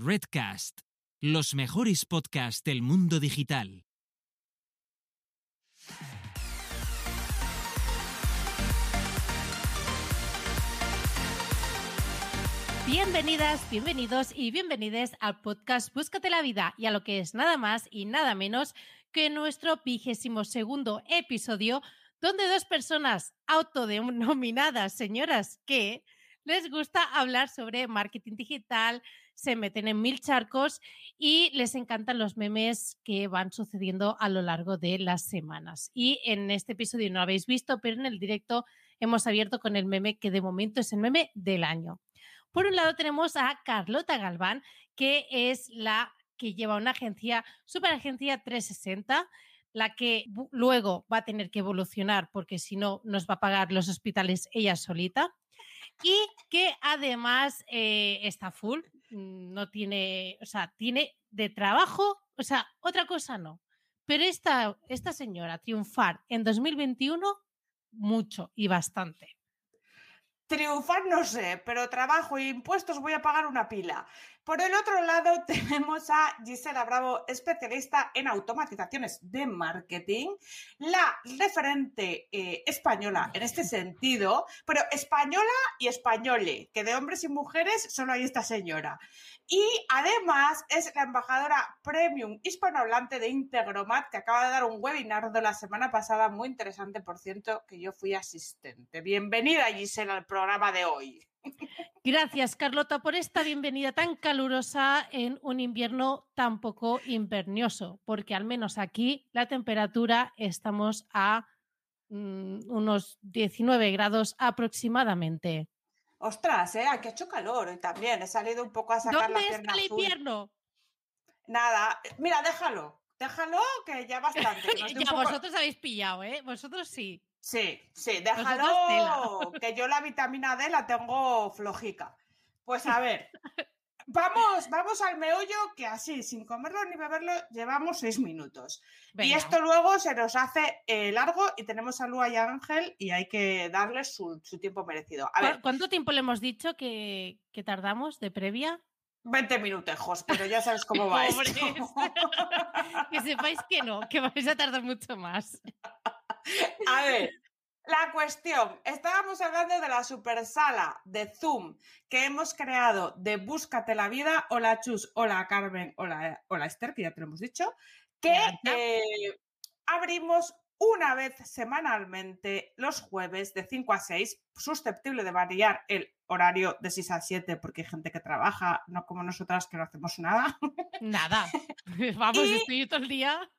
Redcast, los mejores podcasts del mundo digital. Bienvenidas, bienvenidos y bienvenides al podcast Búscate la vida y a lo que es nada más y nada menos que nuestro vigésimo segundo episodio donde dos personas autodenominadas señoras que les gusta hablar sobre marketing digital, se meten en mil charcos y les encantan los memes que van sucediendo a lo largo de las semanas. Y en este episodio no lo habéis visto, pero en el directo hemos abierto con el meme que de momento es el meme del año. Por un lado tenemos a Carlota Galván, que es la que lleva una agencia, super agencia 360, la que luego va a tener que evolucionar porque si no nos va a pagar los hospitales ella solita y que además eh, está full, no tiene, o sea, tiene de trabajo, o sea, otra cosa no. Pero esta, esta señora triunfar en 2021, mucho y bastante. Triunfar no sé, pero trabajo e impuestos voy a pagar una pila. Por el otro lado, tenemos a Gisela Bravo, especialista en automatizaciones de marketing, la referente eh, española en este sentido, pero española y españole, que de hombres y mujeres solo hay esta señora. Y además es la embajadora premium hispanohablante de Integromat, que acaba de dar un webinar de la semana pasada, muy interesante, por cierto, que yo fui asistente. Bienvenida, Gisela, al programa de hoy. Gracias, Carlota, por esta bienvenida tan calurosa en un invierno tan poco invernioso, porque al menos aquí la temperatura estamos a mm, unos 19 grados aproximadamente. Ostras, ¿eh? Aquí ha hecho calor y también he salido un poco a sacar la pierna está el invierno? Nada, mira, déjalo, déjalo que ya bastante. ya vosotros habéis pillado, ¿eh? Vosotros sí. Sí, sí, déjalo que yo la vitamina D la tengo flojica. Pues a ver, Vamos, vamos al meollo que así, sin comerlo ni beberlo, llevamos seis minutos. Y esto luego se nos hace eh, largo y tenemos a Lua y a Ángel y hay que darles su, tiempo merecido. A ver, ¿Cuánto tiempo le hemos dicho que, tardamos de previa? 20 minutejos, pero ya sabes cómo va esto. que sepáis que no, que vais a tardar mucho más. A ver, la cuestión, estábamos hablando de la super sala de Zoom que hemos creado de Búscate la vida. Hola Chus, hola Carmen, hola, hola Esther, que ya te lo hemos dicho, que eh, abrimos una vez semanalmente los jueves de 5 a 6, susceptible de variar el horario de 6 a 7 porque hay gente que trabaja, no como nosotras que no hacemos nada. Nada. Vamos, estoy todo el día.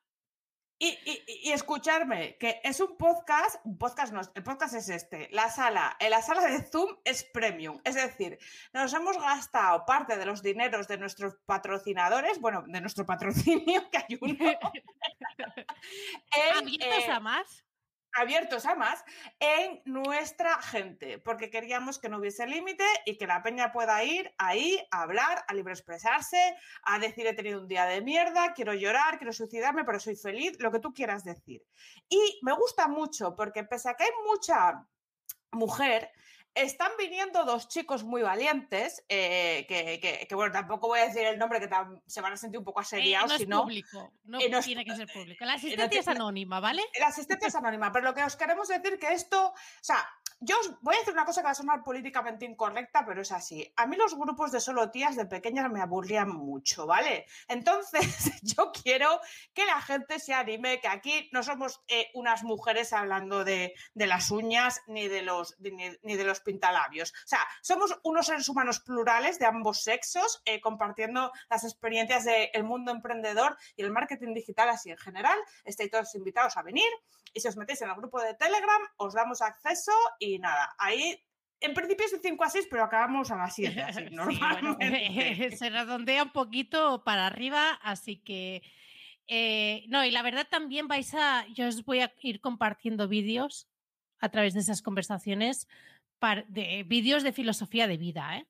Y, escucharme, que es un podcast, un podcast no, el podcast es este, la sala, en la sala de Zoom es premium, es decir, nos hemos gastado parte de los dineros de nuestros patrocinadores, bueno, de nuestro patrocinio, que hay uno. en, a más? Abiertos a más en nuestra gente, porque queríamos que no hubiese límite y que la peña pueda ir ahí a hablar, a libre expresarse, a decir he tenido un día de mierda, quiero llorar, quiero suicidarme, pero soy feliz, lo que tú quieras decir. Y me gusta mucho porque pese a que hay mucha mujer, están viniendo dos chicos muy valientes, eh, que, bueno, tampoco voy a decir el nombre, que se van a sentir un poco asediados. Eh, no es público, no, eh, tiene que ser público. La asistencia es anónima, ¿vale? La asistencia es anónima, pero lo que os queremos decir que esto, o sea, yo os voy a decir una cosa que va a sonar políticamente incorrecta, pero es así. A mí los grupos de solo tías de pequeñas me aburrían mucho, ¿vale? Entonces, yo quiero que la gente se anime, que aquí no somos eh, unas mujeres hablando de, las uñas ni de los, ni, de los pintalabios. O sea, somos unos seres humanos plurales de ambos sexos, eh, compartiendo las experiencias del mundo emprendedor y el marketing digital así en general. Estáis todos invitados a venir y si os metéis en el grupo de Telegram, os damos acceso y nada, ahí en principio es de 5 a 6, pero acabamos a las 7, así, se redondea un poquito para arriba, así que... Eh, no, y la verdad también vais a... Yo os voy a ir compartiendo vídeos a través de esas conversaciones, de vídeos de filosofía de vida, ¿eh?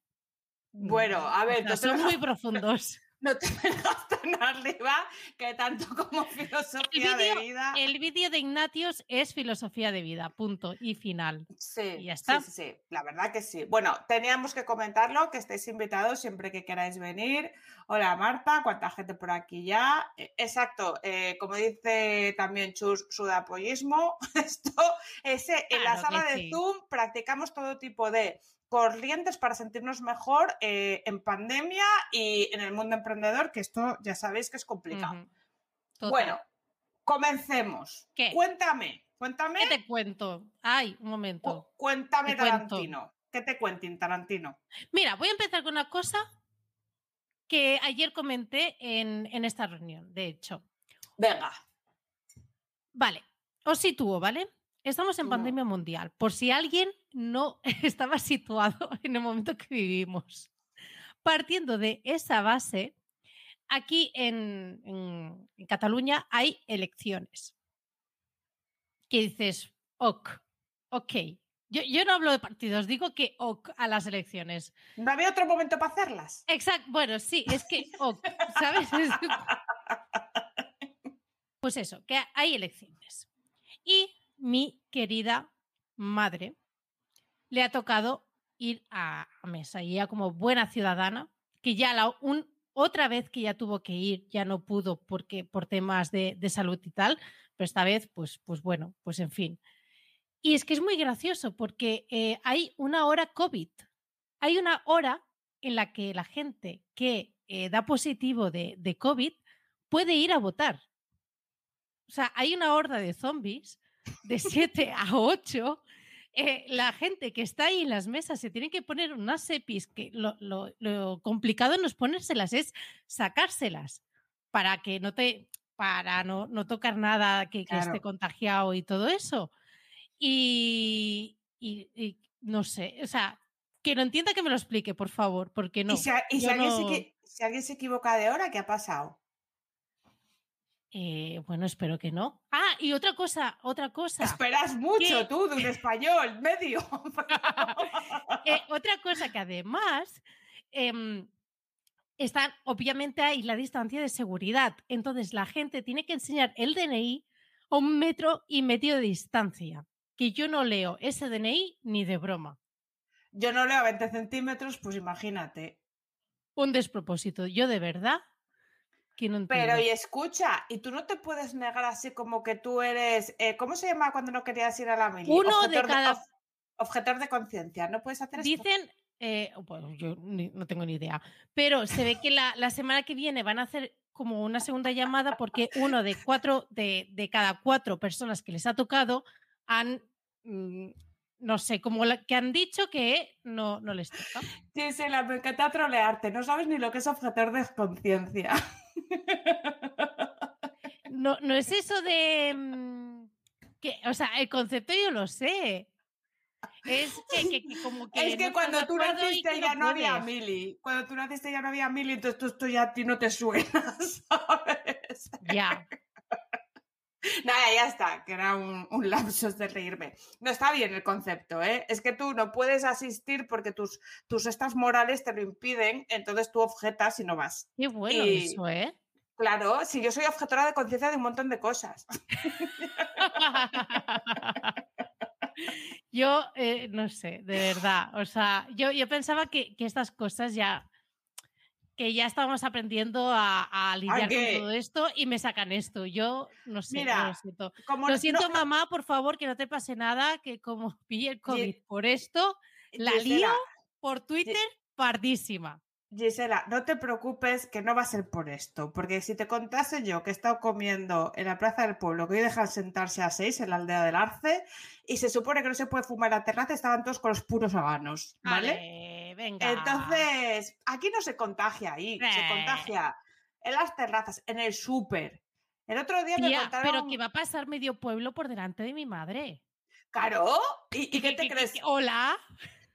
Bueno, a ver... son muy profundos. No te vengas tan arriba que tanto como filosofía de vida. El vídeo de Ignatius es filosofía de vida, punto y final. Sí, y ya está. sí, sí, la verdad que sí. Bueno, teníamos que comentarlo, que estáis invitados siempre que queráis venir. Hola Marta, cuánta gente por aquí ya. Eh, Exacto, eh, como dice también Chus, sudapollismo. Esto es eh, en la sala de sí. Zoom practicamos todo tipo de corrientes para sentirnos mejor eh, en pandemia y en el mundo emprendedor, que esto ya sabéis que es complicado. Bueno, comencemos. ¿Qué? Cuéntame, cuéntame. ¿qué te cuento? Ay, un momento. Cu- Cuéntame. Tarantino. ¿Qué te cuenten, Tarantino? Mira, voy a empezar con una cosa que ayer comenté en, en esta reunión, de hecho. Venga. Vale, os sitúo, ¿vale? Estamos en pandemia mundial, por si alguien no estaba situado en el momento que vivimos. Partiendo de esa base, aquí en, en- en Cataluña hay elecciones. Que dices, ok, ok. Yo, yo no hablo de partidos, digo que ok a las elecciones. ¿No había otro momento para hacerlas? Exacto, bueno, sí, es que, ok, ¿sabes? Es- Pues eso, que hay elecciones. Y mi querida madre le ha tocado ir a, mesa y ella como buena ciudadana, que ya la un, otra vez que ya tuvo que ir, ya no pudo porque por temas de, de salud y tal, pero esta vez, pues, pues bueno, pues en fin. Y es que es muy gracioso porque eh, hay una hora COVID. Hay una hora en la que la gente que eh, da positivo de, de COVID puede ir a votar. O sea, hay una horda de zombies de 7 a 8. eh, la gente que está ahí en las mesas se tiene que poner unas EPIs que lo, lo- lo complicado no es ponérselas, es sacárselas para que no te para no, no tocar nada que, que esté contagiado y todo eso. Y, y- y no sé, o sea, que lo entienda que me lo explique, por favor, porque no. ¿Y, si, y alguien se, no- si alguien se equivoca de hora, ¿qué ha pasado? Eh, bueno, espero que no. Ah, y otra cosa, otra cosa. Esperas mucho tú de un español medio. Eh, otra cosa que además em, están, obviamente hay la distancia de seguridad. Entonces la gente tiene que enseñar el DNI a un metro y medio de distancia. Que yo no leo ese DNI ni de broma. Yo no leo a 20 centímetros, pues imagínate. Un despropósito. Yo de verdad no. Pero y escucha, y tú no te puedes negar así como que tú eres, eh, ¿cómo se llama cuando no querías ir a la mili? Uno de cada- ob- objetor de conciencia, ¿no puedes hacer esto? Dicen, eh, bueno, yo ni- no tengo ni idea, pero se ve que la, la semana que viene van a hacer como una segunda llamada porque uno de cuatro, de, de cada cuatro personas que les ha tocado han, mm, no sé, como la- que han dicho que no, no les toca. Sí, sí, la me encanta trolearte, no sabes ni lo que es objetor de conciencia. No, no es eso de... mm, que, o sea, el concepto yo lo sé. Es que, que- que como que... es que no cuando tú naciste ya no había mili. Cuando tú naciste ya no había mili, entonces tú, esto ya a ti no te suena, ¿sabes? Ya. Nada, ya está, que era un, un lapsus de reírme. No está bien el concepto, ¿eh? Es que tú no puedes asistir porque tus, tus estas morales te lo impiden, entonces tú objetas y no vas. Qué bueno Y- eso, ¿eh? Claro, si yo soy objetora de conciencia de un montón de cosas. Yo eh, no sé, de verdad. O sea, yo, yo pensaba que, que estas cosas ya que ya estábamos aprendiendo a, a lidiar con todo esto y me sacan esto. Yo no sé, Mira, lo siento. Como Lo siento, no- mamá, por favor, que no te pase nada, que como pille el COVID por esto, la Gisela, lío por Twitter pardísima. Gisela, no te preocupes que no va a ser por esto, porque si te contase yo que he estado comiendo en la Plaza del Pueblo, que hoy dejan sentarse a seis en la aldea del Arce, y se supone que no se puede fumar en la terraza, estaban todos con los puros habanos, ¿vale? Vale, venga. Entonces, aquí no se contagia ahí, se Eh. contagia en las terrazas, en el súper. El otro día me contaron... pero que va a pasar medio pueblo por delante de mi madre. Claro, ¿y, y qué Que- te que- que- crees? que- Hola.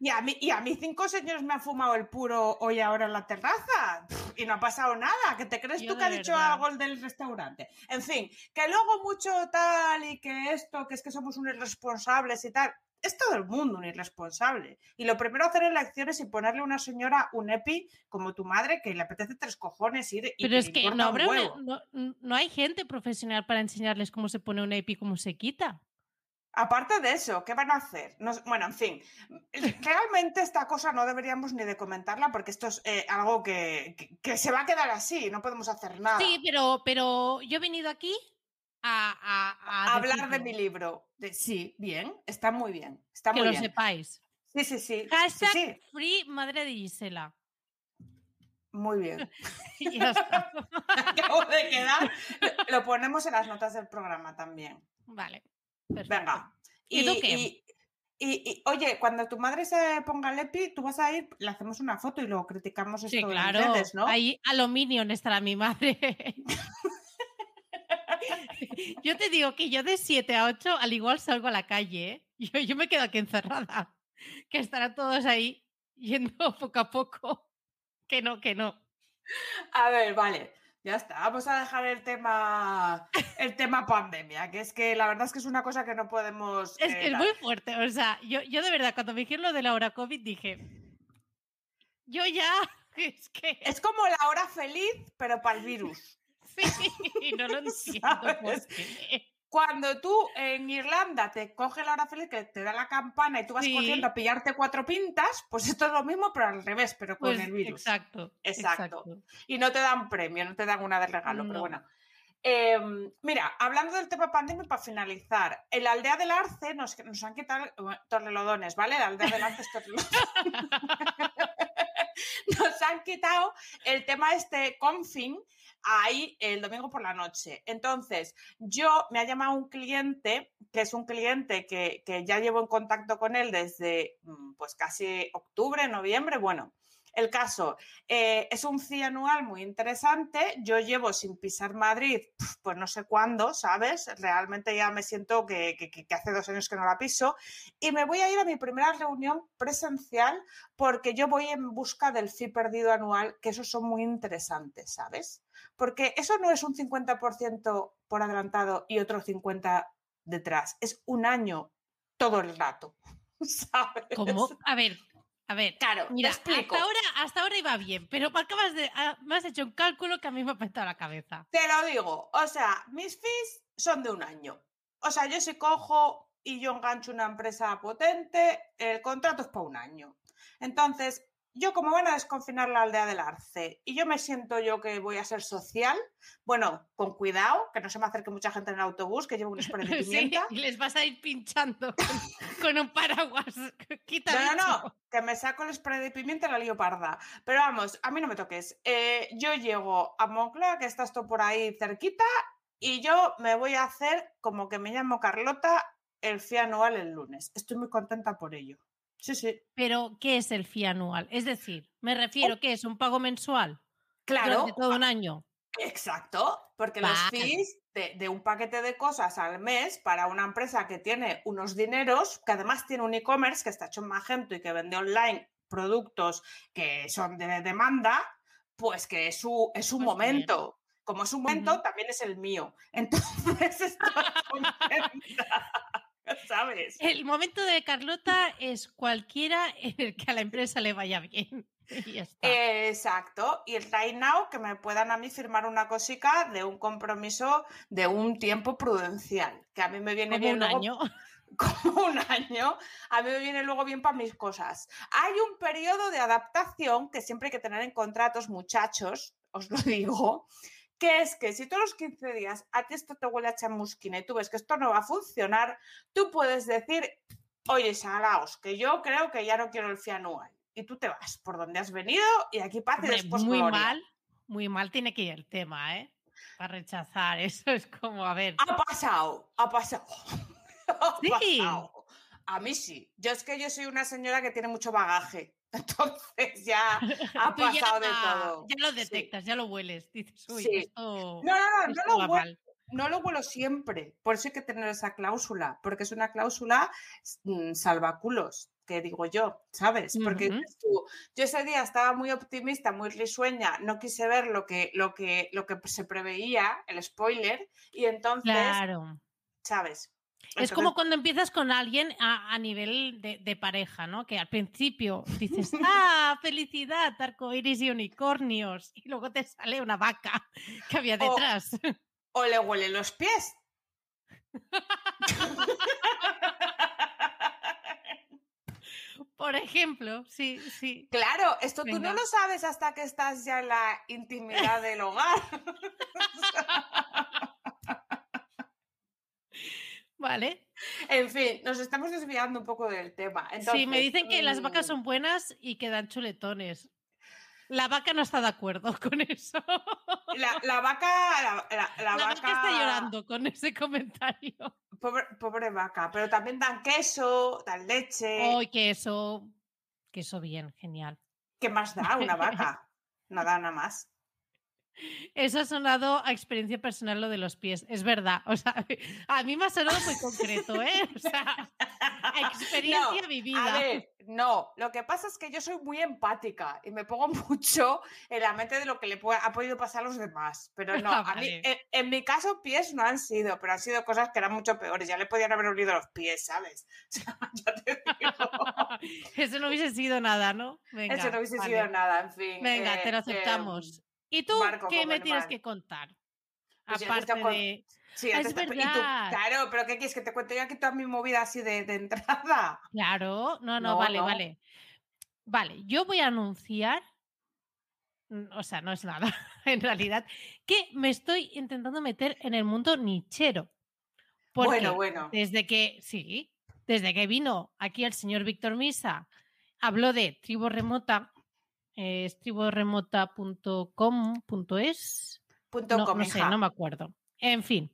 Y a, mí, y a mí cinco señores me han fumado el puro hoy ahora en la terraza Pff, y no ha pasado nada. ¿Qué te crees Yo tú que ha dicho algo el del restaurante? En fin, que luego mucho tal y que esto, que es que somos unos irresponsables y tal. Es todo el mundo un irresponsable. Y lo primero hacer elecciones y ponerle a una señora un EPI como tu madre que le apetece tres cojones ir y Pero es que no, no, no, hay gente profesional para enseñarles cómo se pone un EPI, cómo se quita. Aparte de eso, ¿qué van a hacer? bueno, en fin, realmente esta cosa no deberíamos ni de comentarla porque esto es eh, algo que, se va a quedar así, no podemos hacer nada. Sí, pero, pero yo he venido aquí a, hablar de mi libro. sí, bien, está muy bien. Está que muy lo sepáis. Sí, sí, sí. Hashtag Free Madre de Gisela. Muy bien. ya está. Acabo de quedar. Lo ponemos en las notas del programa también. Vale. Venga. ¿Y, y, oye, cuando tu madre se ponga el EPI, tú vas a ir, le hacemos una foto y luego criticamos esto sí, claro. en redes, ¿no? Ahí aluminio estará mi madre. yo te digo que yo de 7 a 8 al igual salgo a la calle. ¿eh? Yo, yo me quedo aquí encerrada. Que estarán todos ahí yendo poco a poco. Que no, que no. A ver, vale. Ya está, vamos a dejar el tema, el tema pandemia, que es que la verdad es que es una cosa que no podemos. Es que es muy fuerte, o sea, yo, yo de verdad, cuando me dijeron lo de la hora COVID dije, yo ya, es que. Es como la hora feliz, pero para el virus. Sí, no lo entiendo. Cuando tú en Irlanda te coge la hora feliz que te da la campana y tú vas corriendo a pillarte cuatro pintas, pues esto es lo mismo, pero al revés, pero con pues el virus. Exacto, exacto, Y no te dan premio, no te dan una de regalo, pero bueno. Em, mira, hablando del tema pandemia, para finalizar, en la aldea del Arce nos, nos han quitado torrelodones, ¿vale? La aldea del Arce es nos han quitado el tema este confin ahí el domingo por la noche. Entonces, yo me ha llamado un cliente, que es un cliente que, ya llevo en contacto con él desde mm, pues casi octubre, noviembre, bueno. El caso eh, es un CI anual muy interesante. Yo llevo sin pisar Madrid, pues no sé cuándo, ¿sabes? Realmente ya me siento que, hace dos años que no la piso. Y me voy a ir a mi primera reunión presencial porque yo voy en busca del FI perdido anual, que esos son muy interesantes, ¿sabes? porque eso no es un 50% por adelantado y otro 50% detrás, es un año todo el rato. ¿sabes? ¿Cómo? A ver, a ver, claro, mira, hasta ahora, hasta ahora iba bien, pero acabas de, ah, me has hecho un cálculo que a mí me ha petado la cabeza. Te lo digo, o sea, mis fees son de un año. O sea, yo si cojo y yo engancho una empresa potente, el contrato es para un año. Entonces, yo como van a desconfinar la aldea del Arce y yo me siento yo que voy a ser social, bueno, con cuidado, que no se me acerque mucha gente en el autobús, que llevo un spray de pimienta. y les vas a ir pinchando con, un paraguas. no, no, no, que me saco el spray de pimienta y la lío parda. Pero vamos, a mí no me toques. Eh, yo llego a Moncloa, que estás tú por ahí cerquita, y yo me voy a hacer como que me llamo Carlota el FI anual el lunes. Estoy muy contenta por ello. Sí, sí. Pero, ¿qué es el FI anual? Es decir, me refiero, ¿qué es? ¿Un pago mensual? Claro. De todo un año. Exacto, porque los fees de, un paquete de cosas al mes para una empresa que tiene unos dineros, que además tiene un e-commerce que está hecho en Magento y que vende online productos que son de demanda, pues que es su, es un pues momento. Como es un momento, también es el mío. Entonces, estoy contenta. ¿Sabes? El momento de Carlota es cualquiera en el que a la empresa le vaya bien. Exacto. Y el right now que me puedan a mí firmar una cosica de un compromiso de un tiempo prudencial, que a mí me viene bien. Un año. Como un año, a mí me viene luego bien para mis cosas. Hay un periodo de adaptación que siempre hay que tener en contratos, muchachos, os lo digo, que es que si todos los 15 días a ti esto te huele a chamusquina y tú ves que esto no va a funcionar, tú puedes decir, oye, salaos, que yo creo que ya no quiero el anual. Y tú te vas por donde has venido y aquí y después Muy mal, muy mal tiene que ir el tema, ¿eh? Para rechazar, eso es como, a ver. Ha pasado, ha pasado. sí. A mí sí. Yo es que yo soy una señora que tiene mucho bagaje. Entonces ya ha pasado de todo. Ya lo detectas, ya lo hueles. Dices, uy, esto, no, no, no, no lo huelo, no lo huelo siempre. Por eso hay que tener esa cláusula, porque es una cláusula mm, salvaculos que digo yo, ¿sabes? Porque yo ese día estaba muy optimista, muy risueña, no quise ver lo que, lo que, lo que se preveía, el spoiler, y entonces, claro. ¿sabes? Es como cuando empiezas con alguien a, a nivel de, de, pareja, ¿no? Que al principio dices, ¡ah, felicidad, arcoíris y unicornios! Y luego te sale una vaca que había detrás. O, o le huelen los pies. Por ejemplo, sí, sí. Claro, esto Venga. tú no lo sabes hasta que estás ya en la intimidad del hogar. Vale. En fin, nos estamos desviando un poco del tema. Entonces, sí, me dicen que las vacas son buenas y que dan chuletones. La vaca no está de acuerdo con eso. La, la vaca. La, la, la vaca... vaca... está llorando con ese comentario. Pobre, pobre, vaca, pero también dan queso, dan leche. ¡Ay, queso! Queso bien, genial. ¿Qué más da una vaca? Nada, nada más. Eso ha sonado a experiencia personal lo de los pies, es verdad. O sea, a mí me ha sonado muy concreto, ¿eh? O sea, experiencia no, vivida. A ver, no, lo que pasa es que yo soy muy empática y me pongo mucho en la mente de lo que le ha podido pasar a los demás. Pero no, a mí, en, en mi caso, pies no han sido, pero han sido cosas que eran mucho peores. Ya le podían haber olido los pies, ¿sabes? O sea, ya te digo. Eso no hubiese sido nada, ¿no? Venga, Eso no hubiese vale. sido nada, en fin. Venga, eh, te lo eh, aceptamos. ¿Y tú qué me tienes que contar? Pues yo te Aparte de... Sí, Ah, es y tú- claro, pero ¿qué quieres? Que te cuente yo aquí toda mi movida así de, de entrada. Claro, no, no, No, vale, no. vale. Vale, yo voy a anunciar, o sea, no es nada, en realidad, que me estoy intentando meter en el mundo nichero. Porque Bueno, bueno. desde que, sí, desde que vino aquí el señor Víctor Misa, habló de tribu remota, eh, es triburemota.com.es. Punto No, com, no sé, no me acuerdo. En fin,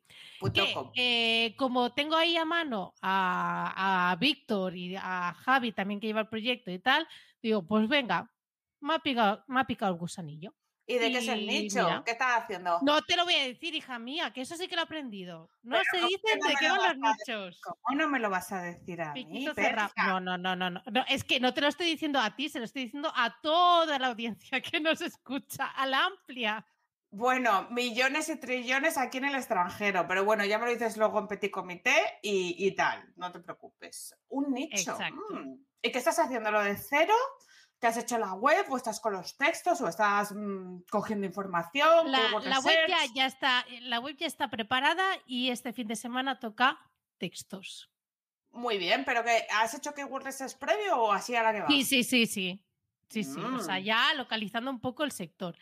que, eh, como tengo ahí a mano a, a Víctor y a Javi también que lleva el proyecto y tal, digo, pues venga, me ha picado, me ha picado el gusanillo. ¿Y de qué es el nicho? mira. ¿Qué estás haciendo? No te lo voy a decir, hija mía, que eso sí que lo he aprendido. No Pero se ¿cómo dicen no de qué lo van los nichos. ¿Cómo no me lo vas a decir a mí? No, no, no, no, no, no. Es que no te lo estoy diciendo a ti, se lo estoy diciendo a toda la audiencia que nos escucha, a la amplia. Bueno, millones y trillones aquí en el extranjero, pero bueno, ya me lo dices luego en petit comité y, y tal, no te preocupes. Un nicho. Exacto. mm. ¿Y qué estás haciendo? ¿Lo de cero? ¿Te has hecho la web o estás con los textos o estás mm, cogiendo información? La, web ya, está, la web ya está preparada y este fin de semana toca textos. Muy bien, pero que ¿has hecho que Google Research previo o así a la que va? Sí, sí, sí, sí. Sí, sí. O sea, Mm. ya localizando un poco el sector.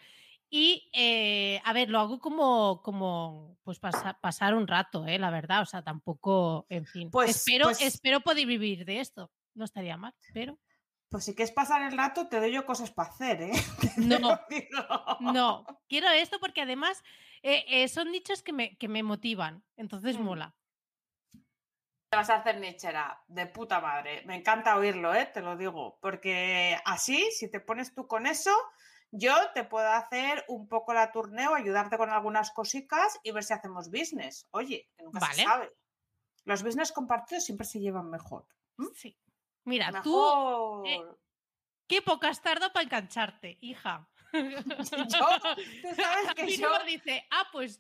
Y eh, a ver, lo hago como, como pues pasa- pasar un rato, eh, la verdad. O sea, tampoco, en fin. Pues- espero, pues- espero poder vivir de esto. No estaría mal, pero Pues si quieres pasar el rato, te doy yo cosas para hacer, ¿eh? No. no. Quiero esto porque además eh, eh, son nichos que me, que me motivan. Entonces Mm. mola. Te vas a hacer nichera, de puta madre. Me encanta oírlo, ¿eh? Te lo digo. Porque así, si te pones tú con eso, yo te puedo hacer un poco la turneo, ayudarte con algunas cositas y ver si hacemos business. Oye, que nunca se Vale. sabe. Los business compartidos siempre se llevan mejor. ¿Mm? Sí. Mira, tú, Mejor. qué poco has tardado para engancharte, hija. Yo, tú sabes que Y yo. luego dice, ah, pues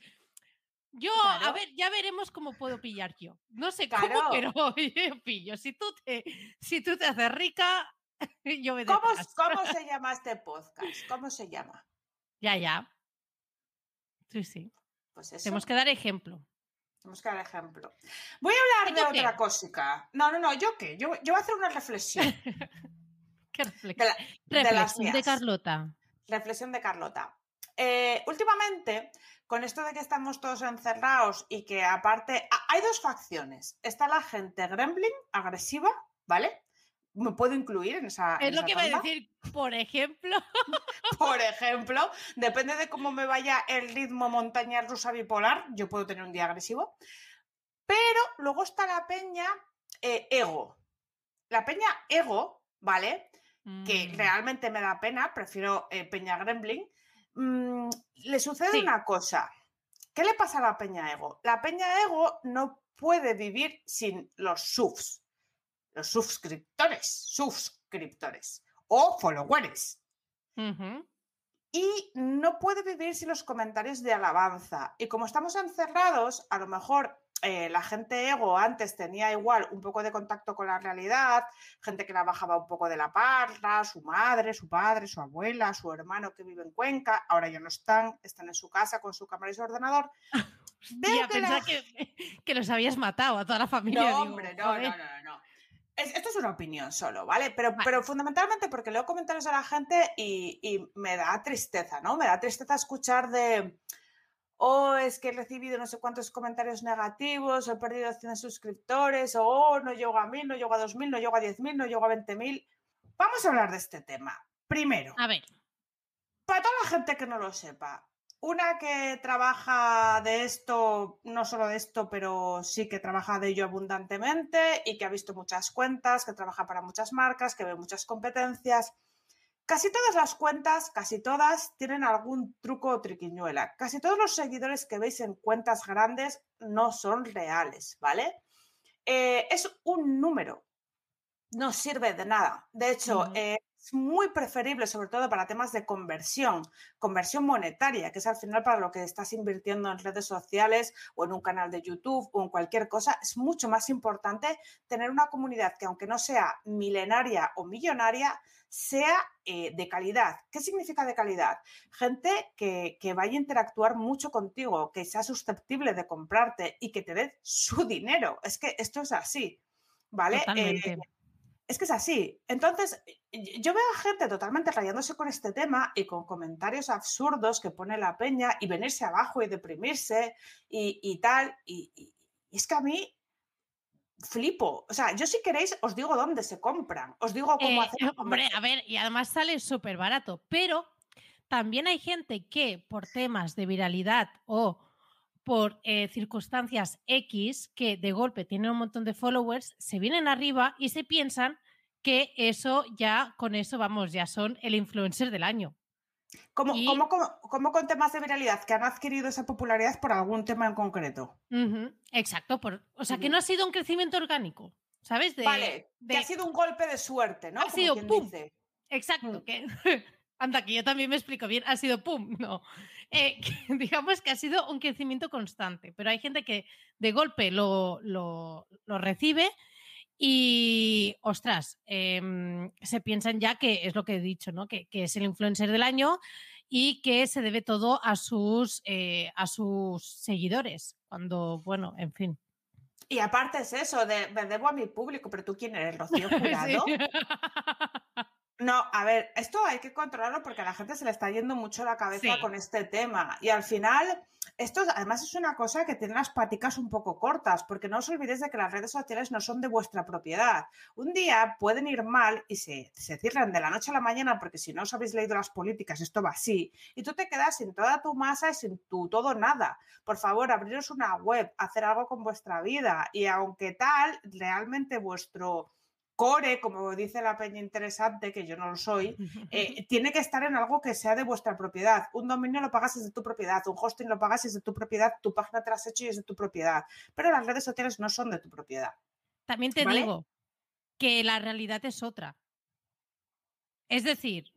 yo, a ver, ya veremos cómo puedo pillar yo. No sé Claro. cómo, pero yo pillo. Si tú te, si tú te haces rica, yo me ¿Cómo. ¿Cómo se llama este podcast? ¿Cómo se llama? Ya, ya. Sí, sí. Pues eso. Tenemos que dar ejemplo. Que dar ejemplo. Voy a hablar de otra cosica. No, no, no, ¿yo qué? Yo, yo voy a hacer una reflexión. Qué reflexión. de Reflexión de. Carlota. Reflexión de Carlota. Eh, últimamente, con esto de que estamos todos encerrados y que aparte ha- hay dos facciones. Está la gente gremlin, agresiva, ¿vale? Me puedo incluir en esa. en Es lo esa que iba a decir, por ejemplo. Por ejemplo, depende de cómo me vaya el ritmo montaña rusa bipolar, yo puedo tener un día agresivo. Pero luego está la peña eh, ego. La peña ego, ¿vale? Que Mm, realmente me da pena, prefiero eh, peña gremlin. mm, le sucede Sí. una cosa. ¿Qué le pasa a la peña ego? La peña ego no puede vivir sin los subs, los suscriptores, suscriptores o followers y no puede vivir sin los comentarios de alabanza. Y como estamos encerrados, a lo mejor eh, la gente ego antes tenía igual un poco de contacto con la realidad, gente que la bajaba un poco de la parra, su madre, su padre, su abuela, su hermano que vive en Cuenca, ahora ya no están, están en su casa con su cámara y su ordenador. Veo que, que, los habías matado a toda la familia. No, hombre, no, no, no, no, esto es una opinión solo, ¿vale? Pero, pero fundamentalmente porque leo comentarios a la gente y, y me da tristeza, ¿no? Me da tristeza escuchar de o es que he recibido no sé cuántos comentarios negativos, o he perdido 100 suscriptores, o oh, no llego a 1000, no llego a 2000, no llego a 10.000, no llego a 20.000. Vamos a hablar de este tema. Primero, a ver. Para toda la gente que no lo sepa, una que trabaja de esto, no solo de esto, pero sí que trabaja de ello abundantemente y que ha visto muchas cuentas, que trabaja para muchas marcas, que ve muchas competencias Casi todas las cuentas, casi todas, tienen algún truco o triquiñuela. Casi todos los seguidores que veis en cuentas grandes no son reales, ¿vale? Eh, es un número, no sirve de nada. De hecho, eh, es muy preferible, sobre todo para temas de conversión, conversión monetaria, que es al final para lo que estás invirtiendo en redes sociales o en un canal de YouTube o en cualquier cosa. Es mucho más importante tener una comunidad que, aunque no sea milenaria o millonaria, sea eh, de calidad. ¿Qué significa de calidad? Gente que, vaya a interactuar mucho contigo, que sea susceptible de comprarte y que te dé su dinero. Es que esto es así, ¿vale? Eh, es que es así. Entonces, yo veo a gente totalmente rayándose con este tema y con comentarios absurdos que pone la peña y venirse abajo y deprimirse y, tal. y, es que a mí flipo. O sea, yo si queréis os digo dónde se compran, os digo cómo eh, hacer. Hombre, a ver, y además sale súper barato, pero también hay gente que por temas de viralidad o por eh, circunstancias X que de golpe tienen un montón de followers, se vienen arriba y se piensan que eso ya, con eso vamos, ya son el influencer del año. ¿Cómo, con temas de viralidad que han adquirido esa popularidad por algún tema en concreto? Exacto, por, o sea, que no ha sido un crecimiento orgánico, ¿sabes? vale, que ha sido un golpe de suerte, ¿no? Ha sido pum. Exacto, mm. que anda, que yo también me explico bien, ha sido pum, no. Eh, digamos que ha sido un crecimiento constante, pero hay gente que de golpe lo, lo, lo recibe y, ostras, em, se piensan ya que es lo que he dicho, ¿no? Que, es el influencer del año y que se debe todo a sus, eh, a sus seguidores. Cuando, bueno, en fin. Y aparte es eso, de me debo a mi público, pero tú quién eres, Rocío Jurado. No, a ver, esto hay que controlarlo porque a la gente se le está yendo mucho la cabeza con este tema. Y al final, esto además es una cosa que tiene las paticas un poco cortas, porque no os olvidéis de que las redes sociales no son de vuestra propiedad. Un día pueden ir mal y se, se cierran de la noche a la mañana, porque si no os habéis leído las políticas, esto va así. Y tú te quedas sin toda tu masa y sin tu todo nada. Por favor, abriros una web, hacer algo con vuestra vida. Y aunque tal, realmente vuestro core, como dice la peña interesante, que yo no lo soy, eh, tiene que estar en algo que sea de vuestra propiedad. Un dominio lo pagas desde tu propiedad, un hosting lo pagas desde tu propiedad, tu página te la has hecho y es de tu propiedad. Pero las redes sociales no son de tu propiedad. También te digo que la realidad es otra. Es decir,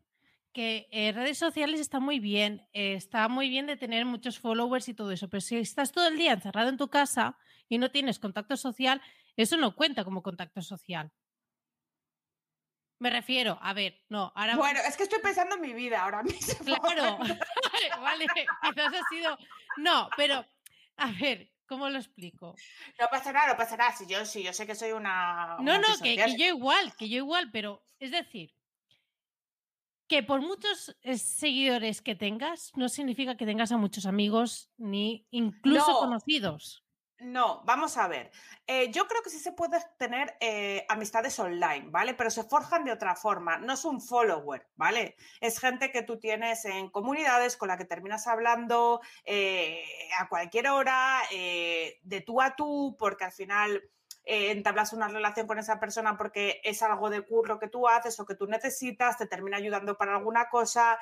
que eh, redes sociales está muy bien, eh, está muy bien de tener muchos followers y todo eso, pero si estás todo el día encerrado en tu casa y no tienes contacto social, eso no cuenta como contacto social. Me refiero, a ver, no, ahora. Bueno, es que estoy pensando en mi vida ahora mismo. Claro, vale, quizás ha sido. No, pero, a ver, ¿cómo lo explico? No pasa nada, no pasa nada. Si yo, si yo sé que soy una. No, no, que, yo igual, que yo igual, pero es decir, que por muchos eh, seguidores que tengas, no significa que tengas a muchos amigos ni incluso conocidos. No, vamos a ver. Eh, yo creo que sí se puede tener eh, amistades online, ¿vale? Pero se forjan de otra forma. No es un follower, ¿vale? Es gente que tú tienes en comunidades con la que terminas hablando eh, a cualquier hora, de tú a tú, porque al final entablas una relación con esa persona porque es algo de curro que tú haces o que tú necesitas, te termina ayudando para alguna cosa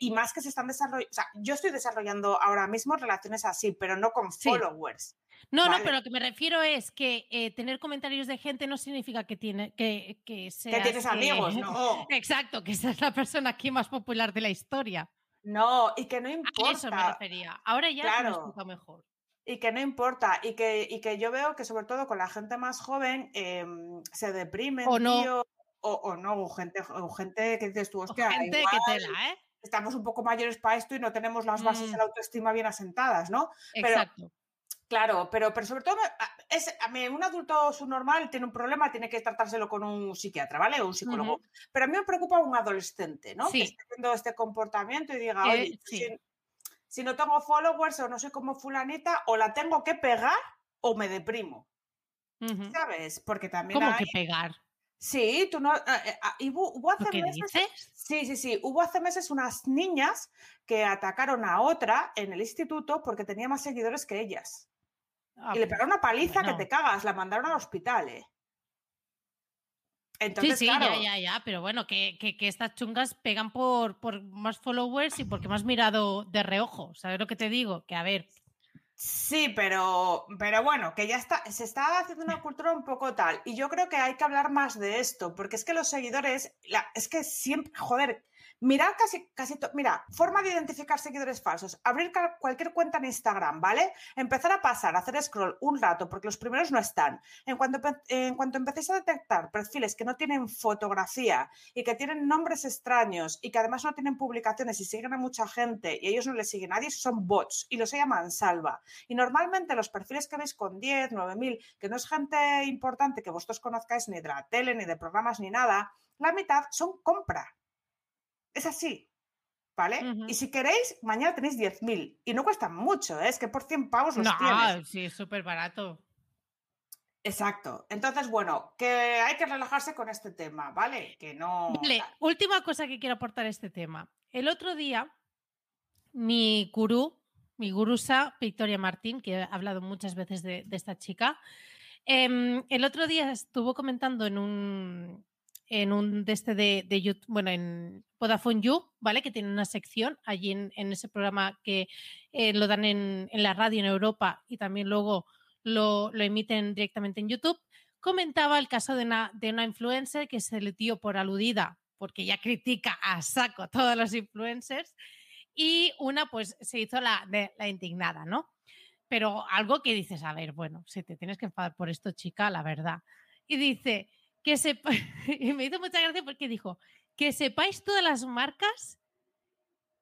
y más que se están desarrollando, o sea, yo estoy desarrollando ahora mismo relaciones así, pero no con followers. No, no, pero lo que me refiero es que eh, tener comentarios de gente no significa que tiene que, que Que tienes amigos, no. Exacto, que seas la persona aquí más popular de la historia. No, y que no importa. A eso me refería. Ahora ya claro. me mejor. Y que no importa. Y que, y que yo veo que sobre todo con la gente más joven em, se deprimen, O no. tío, o, o no, o gente, o gente que dices tú, hostia, Gente igual que tela, ¿eh? estamos un poco mayores para esto y no tenemos las bases Mm. de la autoestima bien asentadas, ¿no? Pero- Exacto. Claro, pero, pero sobre todo, a- es, a mí, un adulto subnormal tiene un problema, tiene que tratárselo con un psiquiatra, ¿vale? O un psicólogo. Pero a mí me preocupa un adolescente, ¿no? Sí. Que esté viendo este comportamiento y diga, Eh, oye, sí. Si, no tengo followers o no soy como fulanita, o la tengo que pegar o me deprimo. ¿sabes? Porque también ¿Cómo hay... que pegar? Sí, tú no... eh, eh, ah, y hubo, hubo hace ¿Lo que meses dices? Sí, sí, sí. Hubo hace meses unas niñas que atacaron a otra en el instituto porque tenía más seguidores que ellas. Ah, y le pegaron una paliza bueno. que te cagas, la mandaron al hospital, ¿eh? Entonces, sí, sí, claro, ya, ya, ya, pero bueno, que, que- que estas chungas pegan por, por más followers y porque me has mirado de reojo, ¿sabes lo que te digo? Que a ver, sí, pero, pero bueno, que ya está, se está haciendo una cultura un poco tal. Y yo creo que hay que hablar más de esto, porque es que los seguidores, la- es que siempre, joder, mirar casi, casi, mira, forma de identificar seguidores falsos, abrir cualquier cuenta en Instagram, ¿vale? Empezar a pasar, hacer scroll un rato, porque los primeros no están. En cuanto, en cuanto empecéis a detectar perfiles que no tienen fotografía y que tienen nombres extraños y que además no tienen publicaciones y siguen a mucha gente y ellos no les siguen a nadie, son bots y los llaman salva. Y normalmente los perfiles que veis con 10, 9000, que no es gente importante que vosotros conozcáis ni de la tele, ni de programas, ni nada, la mitad son compra. Es así. ¿Vale? Y si queréis, mañana tenéis 10.000 y no cuestan mucho, ¿eh? es que por 100 pavos los no, tienes. sí, es súper barato. Exacto. Entonces, bueno, que hay que relajarse con este tema, ¿vale? Que no. Vale, última cosa que quiero aportar a este tema. El otro día, mi gurú, mi gurusa, Victoria Martín, que he hablado muchas veces de, de esta chica, em, el otro día estuvo comentando en un en un de este de, YouTube, bueno, en Vodafone You, ¿vale? Que tiene una sección allí en, ese programa que eh, lo dan en, en la radio en Europa y también luego lo, lo emiten directamente en YouTube comentaba el caso de una, de una influencer que se le dio por aludida, porque ya critica a saco a todos los influencers, y una pues se hizo la, la indignada, ¿no? Pero algo que dices, a ver, bueno, si te tienes que enfadar por esto, chica, la verdad. Y dice que se... y me hizo mucha gracia porque dijo, que sepáis todas las marcas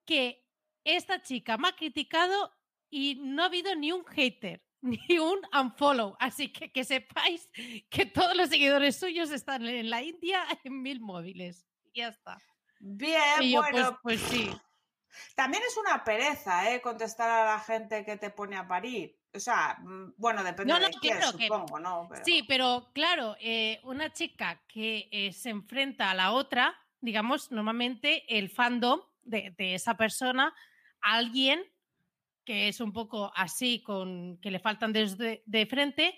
que esta chica me ha criticado y no ha habido ni un hater ni un unfollow. Así que que sepáis que todos los seguidores suyos están en la India en mil móviles. Y ya está. Bien, Y yo, bueno, pues, pues sí. También es una pereza, ¿eh? Contestar a la gente que te pone a parir. O sea, mm, bueno, depende No, no, de quién, que- supongo, ¿no? Pero- Sí, pero claro, eh, una chica que eh, se enfrenta a la otra, digamos, normalmente el fandom de, de esa persona, alguien que es un poco así, con que le faltan desde de frente,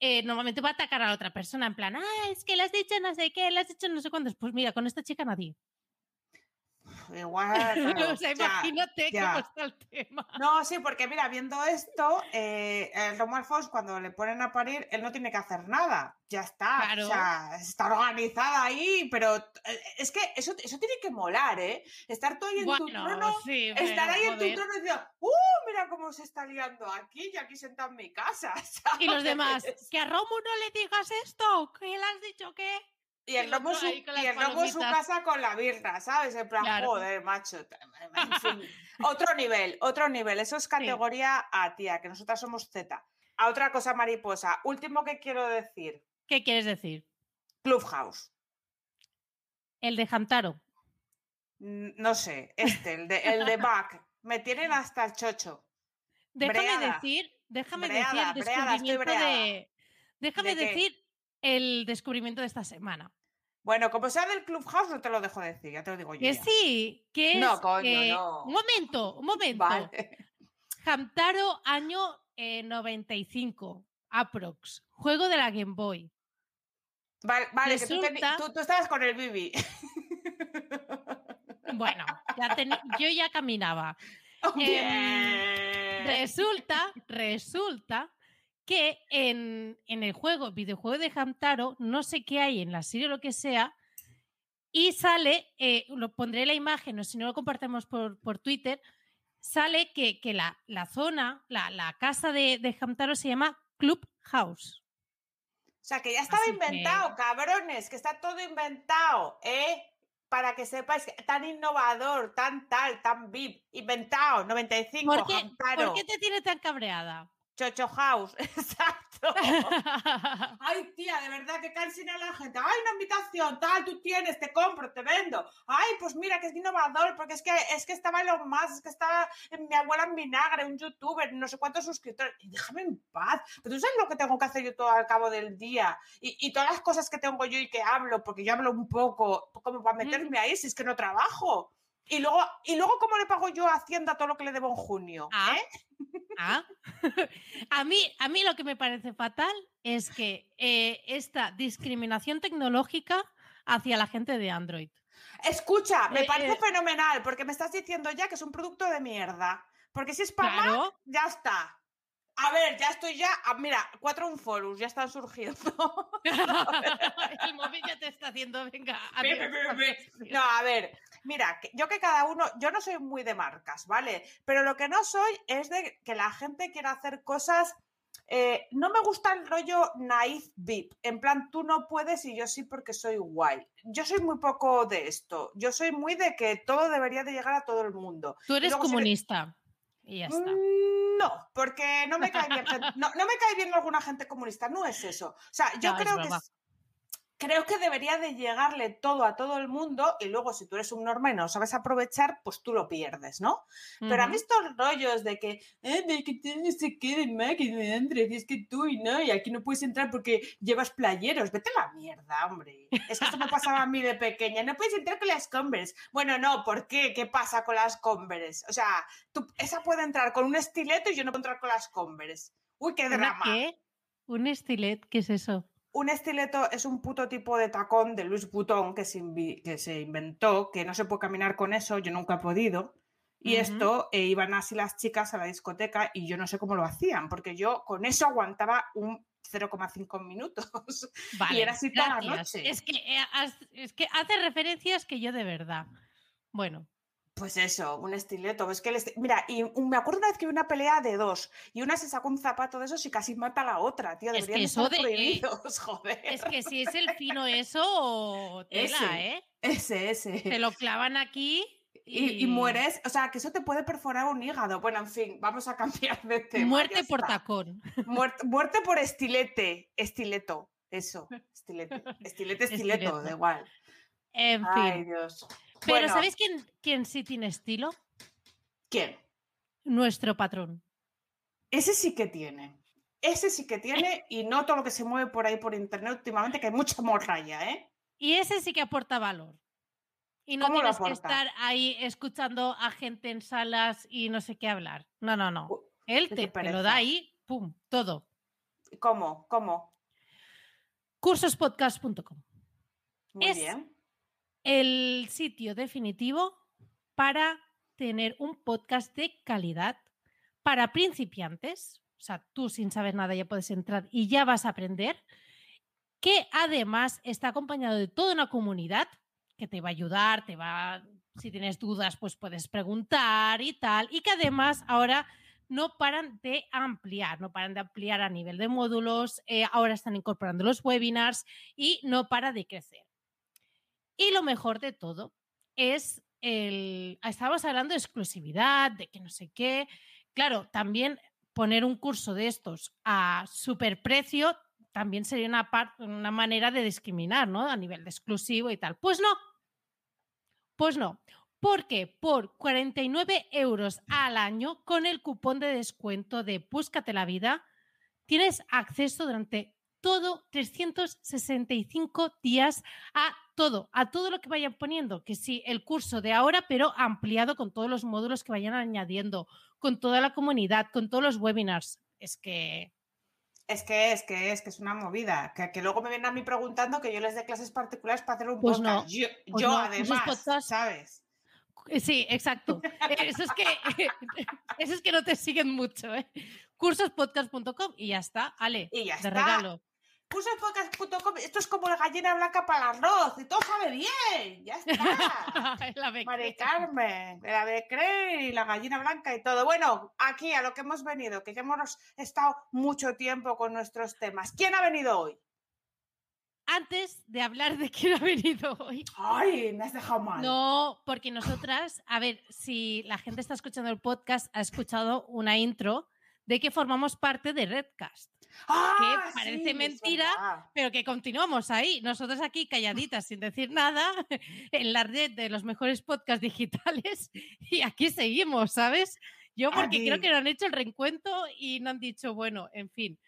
eh, normalmente va a atacar a la otra persona en plan, ah, es que le has dicho no sé qué, le has dicho no sé cuántos. Pues mira, con esta chica nadie. Igual. o sea, imagínate ya. cómo está el tema. No, sí, porque mira, viendo esto, eh, el Romuald Fox, cuando le ponen a parir, él no tiene que hacer nada. Ya está. Claro. O sea, está organizada ahí, pero eh, es que eso, eso tiene que molar, ¿eh? Estar tú ahí en tu Bueno, trono. sí, Estar ahí en tu joder. trono y decir, ¡uh! Mira cómo se está liando aquí y aquí sentado en mi casa. Y los demás, que a Romu no le digas esto, que le has dicho que... Y el lobo, su, y el lobo su casa con la birra, ¿sabes? En plan, Claro. joder, macho. En fin. otro nivel, otro nivel. Eso es categoría A, tía, que nosotras somos Z. A otra cosa mariposa. Último que quiero decir. ¿Qué quieres decir? Clubhouse. El de Hamtaro. No sé, este, el de, el de Back. Me tienen hasta el chocho. Déjame Breada. decir, déjame Breada, decir el descubrimiento breada. de... Déjame decir el descubrimiento de esta semana. Bueno, como sea del Clubhouse, no te lo dejo decir, ya te lo digo yo. Que ya. sí, que es... No, coño, que- no. Un momento, un momento. Vale. Hamtaro año eh, 95, aprox. Juego de la Game Boy. Vale, vale, que tú, Resulta- tú- tú estabas con el Bibi. Bueno, ya yo ya caminaba. Bien. Resulta, resulta que en, en el juego, videojuego de Hamtaro, no sé qué hay en la serie o lo que sea, y sale, eh, lo pondré la imagen, o si no lo compartimos por, por Twitter, sale que, que la, la zona, la, la casa de, de Hamtaro se llama Clubhouse. O sea, que ya estaba Así inventado, cabrones, que está todo inventado, ¿eh? Para que sepáis, que tan innovador, tan tal, tan VIP, inventado, 95, ¿Por qué, Hamtaro, ¿Por qué te tiene tan cabreada? Chocho House, exacto. Ay, tía, de verdad que cansen a la gente. Ay, una invitación, tal, tú tienes, te compro, te vendo. Ay, pues mira que es innovador, porque es que es que estaba Elon Musk, es que estaba mi abuela en vinagre, un youtuber, no sé cuántos suscriptores. Y déjame en paz. Pero tú sabes lo que tengo que hacer yo todo al cabo del día. Y, y todas las cosas que tengo yo y que hablo, porque yo hablo un poco, como para meterme ahí, si es que no trabajo. Y luego, y luego ¿cómo le pago yo a Hacienda todo lo que le debo en junio? Ah. ¿Eh? Ah. a, mí, a mí lo que me parece fatal es que eh, esta discriminación tecnológica hacia la gente de Android. Escucha, me Eh, parece fenomenal, porque me estás diciendo ya que es un producto de mierda. Porque si es para Claro. ya está. A ver, ya estoy ya. ah, mira, cuatro unfollows ya están surgiendo. El móvil ya te está haciendo, venga. Adiós. No, a ver, mira, yo que cada uno, yo no soy muy de marcas, ¿vale? Pero lo que no soy es de que la gente quiera hacer cosas. eh, no me gusta el rollo naive VIP, en plan tú no puedes y yo sí porque soy guay. Yo soy muy poco de esto. Yo soy muy de que todo debería de llegar a todo el mundo. Tú eres luego si le- comunista. Y ya está. Mm, No, porque no me cae bien, no, no me cae bien alguna gente comunista, no es eso. O sea, yo No, es creo que es- creo que debería de llegarle todo a todo el mundo y luego si tú eres un normal y no sabes aprovechar, pues tú lo pierdes, ¿no? Pero a mí estos rollos de que, eh, de que tú no sé qué de Mac y de Android, y es que tú y no, y aquí no puedes entrar porque llevas playeros, vete a la mierda, hombre. Es que esto me pasaba a mí de pequeña, no puedes entrar con las Converse. Bueno, no, ¿por qué? ¿Qué pasa con las Converse? O sea, tú, esa puede entrar con un estileto y yo no puedo entrar con las Converse. Uy, qué ¿Una drama. qué? ¿Un estilet? ¿Qué es eso? Un estileto es un puto tipo de tacón de Louis Vuitton que se, invi- que se inventó, que no se puede caminar con eso, yo nunca he podido. Y esto eh, iban así las chicas a la discoteca y yo no sé cómo lo hacían, porque yo con eso aguantaba un 0,5 minutos. Vale, era así toda la noche. Es que, eh, es que hace referencias que yo de verdad. Bueno, Pues eso, un estileto. Es que el esti- Mira, y me acuerdo una vez que vi una pelea de dos y una se sacó un zapato de esos y casi mata a la otra, tío. Es que Deberían eso estar de- prohibidos, joder. es que si es el fino eso, tela, Ese. ¿eh? Ese, ese. Te lo clavan aquí y, Y, y mueres, o sea, que eso te puede perforar un hígado. Bueno, en fin, vamos a cambiar de tema. Muerte por está. tacón. Muerte, muerte por estilete, estileto, eso, estilete, estilete, estileto, Estileto. da igual. En fin. Ay, Dios. Pero Bueno, ¿sabéis quién, quién sí tiene estilo? ¿Quién? Nuestro patrón. Ese sí que tiene. Ese sí que tiene y no todo lo que se mueve por ahí por internet últimamente, que hay mucha morralla, ¿eh? Y ese sí que aporta valor. Y no ¿Cómo lo tienes que estar ahí escuchando a gente en salas y no sé qué hablar. No, no, no. Él te, te lo da ahí, pum, todo. ¿Cómo? ¿Cómo? Cursospodcast.com. Muy Es- bien. El sitio definitivo para tener un podcast de calidad para principiantes. O sea, tú sin saber nada ya puedes entrar y ya vas a aprender. Que además está acompañado de toda una comunidad que te va a ayudar, te va, si tienes dudas, pues puedes preguntar y tal. Y que además ahora no paran de ampliar, no paran de ampliar a nivel de módulos, eh, ahora están incorporando los webinars y no para de crecer. Y lo mejor de todo es el. Estábamos hablando de exclusividad, de que no sé qué. Claro, también poner un curso de estos a superprecio también sería una, una manera de discriminar, ¿no? A nivel de exclusivo y tal. Pues no. Pues no. Porque por 49 euros al año, con el cupón de descuento de Búscate la vida, tienes acceso durante todo 365 días a todo, a todo lo que vayan poniendo, que sí, el curso de ahora, pero ampliado con todos los módulos que vayan añadiendo, con toda la comunidad, con todos los webinars. Es que Es que es, que es, que es una movida. Que, que luego me vienen a mí preguntando que yo les dé clases particulares para hacer un Pues podcast. no, Yo, pues yo no, además, podcasts- ¿sabes? Eh, Sí, exacto. Eso es que, eso es que no te siguen mucho, ¿eh? Cursospodcast.com y ya está, Ale, Y ya está. regalo. pusepodcast.com, esto es como la gallina blanca para el arroz y todo sabe bien, ya está. La. Mari Carmen, de la Becre y la gallina blanca y todo. Bueno, aquí a lo que hemos venido, que ya hemos estado mucho tiempo con nuestros temas. ¿Quién ha venido hoy? Antes de hablar de quién ha venido hoy. Ay, me has dejado mal. No, porque nosotras, a ver, si la gente está escuchando el podcast, ha escuchado una intro de que formamos parte de Redcast, Ah, que parece sí, mentira, pero que continuamos ahí. Nosotros aquí calladitas, sin decir nada, en la red de los mejores podcasts digitales, y aquí seguimos, ¿sabes? Yo porque creo que no han hecho el reencuentro y no han dicho, bueno, en fin.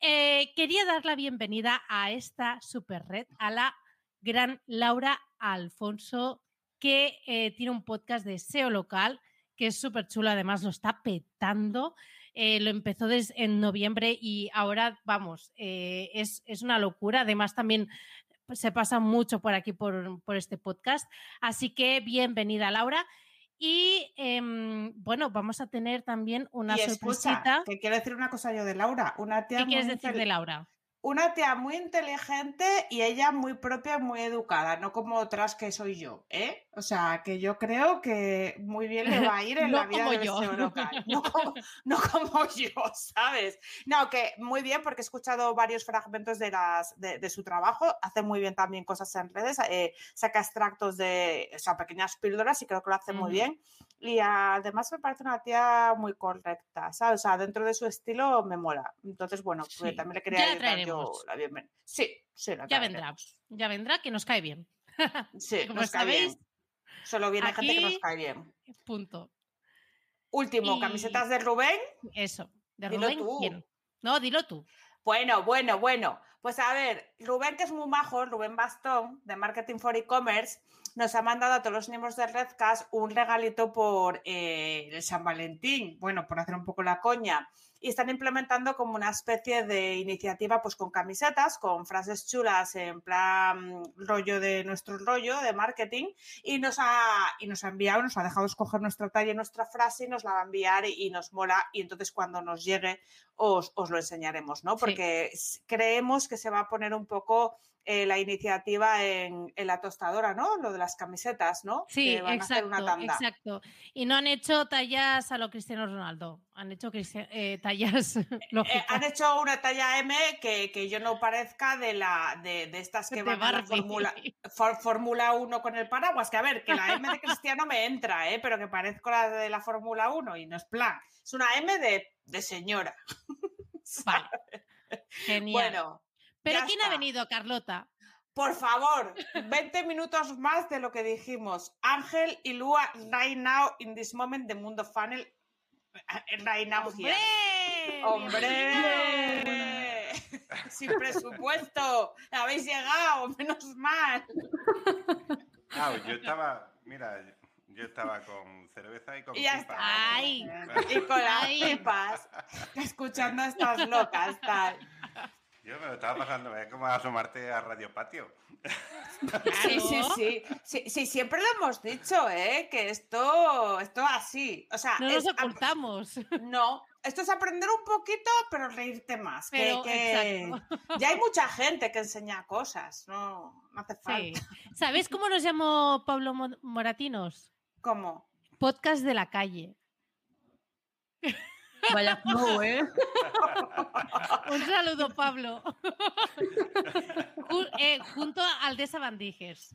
Eh, quería dar la bienvenida a esta super red, a la gran Laura Alfonso, que eh, tiene un podcast de SEO local, que es súper chulo, además lo está petando. Eh, lo empezó en noviembre y ahora, vamos, eh, es, es una locura. Además, también se pasa mucho por aquí, por, por este podcast. Así que bienvenida, Laura. Y em, bueno, vamos a tener también una y escucha, sorpresita. que quiero decir una cosa yo de Laura. Una tía ¿Qué quieres decir de Laura? Una tía muy inteligente y ella muy propia muy educada, no como otras que soy yo, ¿eh? O sea, que yo creo que muy bien le va a ir en No la vida como del yo. SEO local. No como, no como yo, ¿sabes? No, que muy bien porque he escuchado varios fragmentos de, las, de, de su trabajo, hace muy bien también cosas en redes, eh, saca extractos de, o sea, pequeñas píldoras y creo que lo hace muy bien. Y además me parece una tía muy correcta, ¿sabes? O sea, dentro de su estilo me mola. Entonces, bueno, pues Sí, también le ya quería la traeremos. la bienvenida. Sí, sí, la Ya vendrá, ya vendrá, que nos cae bien. Sí, Como nos cae bien. Solo viene gente que nos cae bien. Punto. Último, Y- camisetas de Rubén. Eso. ¿De Dilo Rubén? tú. ¿Quién? No, dilo tú. Bueno, bueno, bueno. Pues a ver, Rubén, que es muy majo, Rubén Bastón, de Marketing for E-Commerce, nos ha mandado a todos los miembros de Redcast un regalito por eh, el San Valentín, bueno, por hacer un poco la coña. Y están implementando como una especie de iniciativa, pues con camisetas, con frases chulas en plan rollo de nuestro rollo de marketing. Y nos ha, y nos ha enviado, nos ha dejado escoger nuestra talla y nuestra frase y nos la va a enviar y, y nos mola. Y entonces cuando nos llegue os, os lo enseñaremos, ¿no? Porque creemos que se va a poner un poco eh, la iniciativa en, en la tostadora, ¿no? Lo de las camisetas, ¿no? Sí, Que van a hacer exacto, una tanda. exacto. Y no han hecho tallas a lo Cristiano Ronaldo, han hecho eh, tallas Eh, lógicas. han hecho una talla M que, que yo no parezca de la de, de estas que de van a la Barbie. Fórmula For- Fórmula 1 con el paraguas. Que a ver, que la M de Cristiano me entra, ¿eh? pero que parezco la de la Fórmula 1 y no es plan. Es una M de, de señora. Vale. Genial. Bueno, Pero ya ¿quién ha venido, Carlota? Por favor, 20 minutos más de lo que dijimos. Ángel y Lua, right now, in this moment, the Mundo Funnel, eh, right now here. ¡Hombre! Sin presupuesto. Habéis llegado, menos mal. Ah, yo estaba, mira, yo estaba con cerveza y con Y ya está. Ay. Y con las pipas, escuchando a estas locas, tal. Yo me lo estaba pasando, es como asomarte a Radio Patio. Sí, sí, sí, sí, sí, siempre lo hemos dicho, ¿eh? Que esto, esto así, o sea, No es nos ocultamos. no, esto es aprender un poquito, pero reírte más. Pero, que, ya hay mucha gente que enseña cosas, no, no hace falta. Sí. ¿Sabéis cómo nos llamó Pablo Mo- Moratinos? ¿Cómo? Podcast de la calle. Vaya flow, ¿eh? Un saludo, Pablo. Eh, junto al de Sabandijers.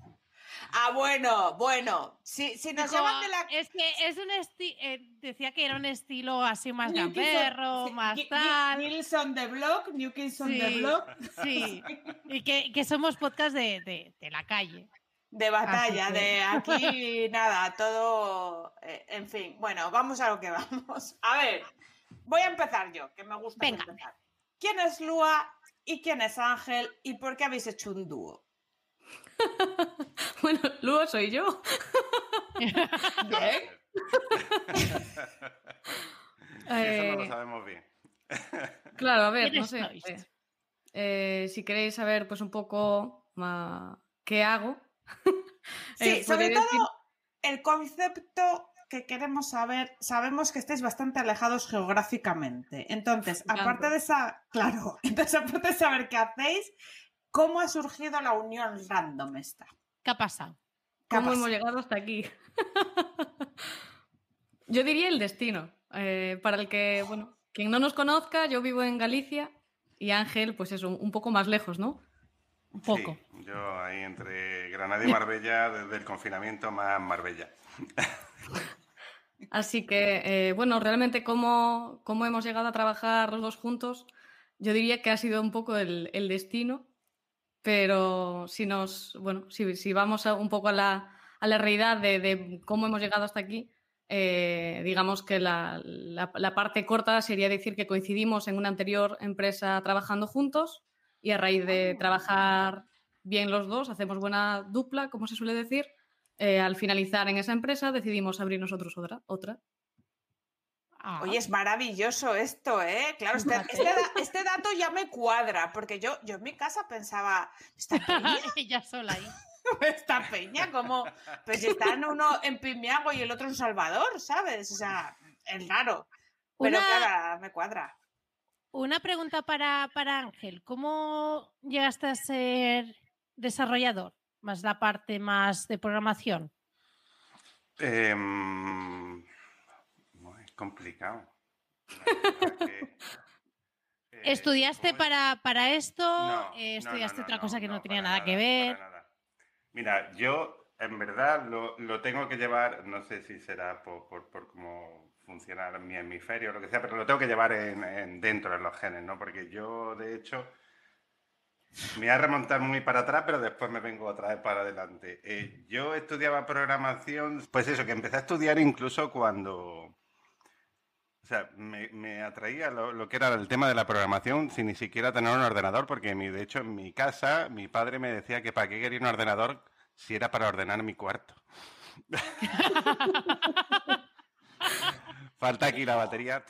Ah, bueno, bueno, si, si nos Dijo, llaman de la... Es que es un estilo. decía que era un estilo así más New gamberro, sí, más Gi- tal. Gills on the block, New Kids on the Sí, block, sí. Y que, que somos podcast de, de- de la calle. de batalla, de aquí, nada, todo, eh, en fin, bueno, vamos a lo que vamos. A ver, voy a empezar yo, que me gusta Venga. empezar. ¿Quién es Lua y quién es Ángel y por qué habéis hecho un dúo? Bueno, luego soy yo. Bien. Eso no lo Eh, sabemos bien. claro, a ver, no ¿Quiénes sé. eh, eh, si queréis saber pues un poco ma- qué hago. Sí, eh, sobre todo decir- el concepto que queremos saber, sabemos que estáis bastante alejados geográficamente. Entonces, aparte de esa, claro, entonces aparte de saber qué hacéis, ¿cómo ha surgido la unión random esta? ¿Qué ha pasado? ¿Qué ha ¿Cómo hemos llegado hasta aquí? yo diría el destino. eh, para el que, bueno, quien no nos conozca, yo vivo en Galicia y Ángel, pues es un, un poco más lejos, ¿no? Un poco. Sí, yo ahí entre Granada y Marbella, desde el confinamiento más Marbella. Así que, eh, bueno, realmente cómo, cómo hemos llegado a trabajar los dos juntos, yo diría que ha sido un poco el, el destino, pero si nos, bueno, si, si vamos a- un poco a la, a la realidad de, de cómo hemos llegado hasta aquí, eh, digamos que la, la- la parte corta sería decir que coincidimos en una anterior empresa trabajando juntos y a raíz de trabajar bien los dos, hacemos buena dupla, como se suele decir, eh, al finalizar en esa empresa decidimos abrir nosotros otra. otra. Ah, Oye, es maravilloso esto, ¿eh? Claro, este, este este dato ya me cuadra, porque yo, yo en mi casa pensaba, ¿esta peña? ella sola ahí. ¿Esta peña? como Pues si están uno en Pimiago y el otro en Salvador, ¿sabes? O sea, es raro. Pero Una- claro, me cuadra. Una pregunta para, para Ángel. ¿Cómo llegaste a ser desarrollador? Más la parte más de programación. Em, muy complicado. Que, eh, ¿Estudiaste muy- para, para esto? No, Eh, ¿Estudiaste no, otra cosa que no, tenía nada, que ver? nada. Mira, yo en verdad lo, lo tengo que llevar, no sé si será por, por, por cómo funciona mi hemisferio o lo que sea, pero lo tengo que llevar en, en- dentro de los genes, ¿no? Porque yo, de hecho, me voy a remontar muy para atrás, pero después me vengo otra vez para adelante. Eh, yo estudiaba programación, pues eso, que empecé a estudiar incluso cuando... O sea, me, me atraía lo, lo que era el tema de la programación sin ni siquiera tener un ordenador, porque mi, de hecho en mi casa mi padre me decía que para qué quería un ordenador si era para ordenar mi cuarto. Falta aquí la batería.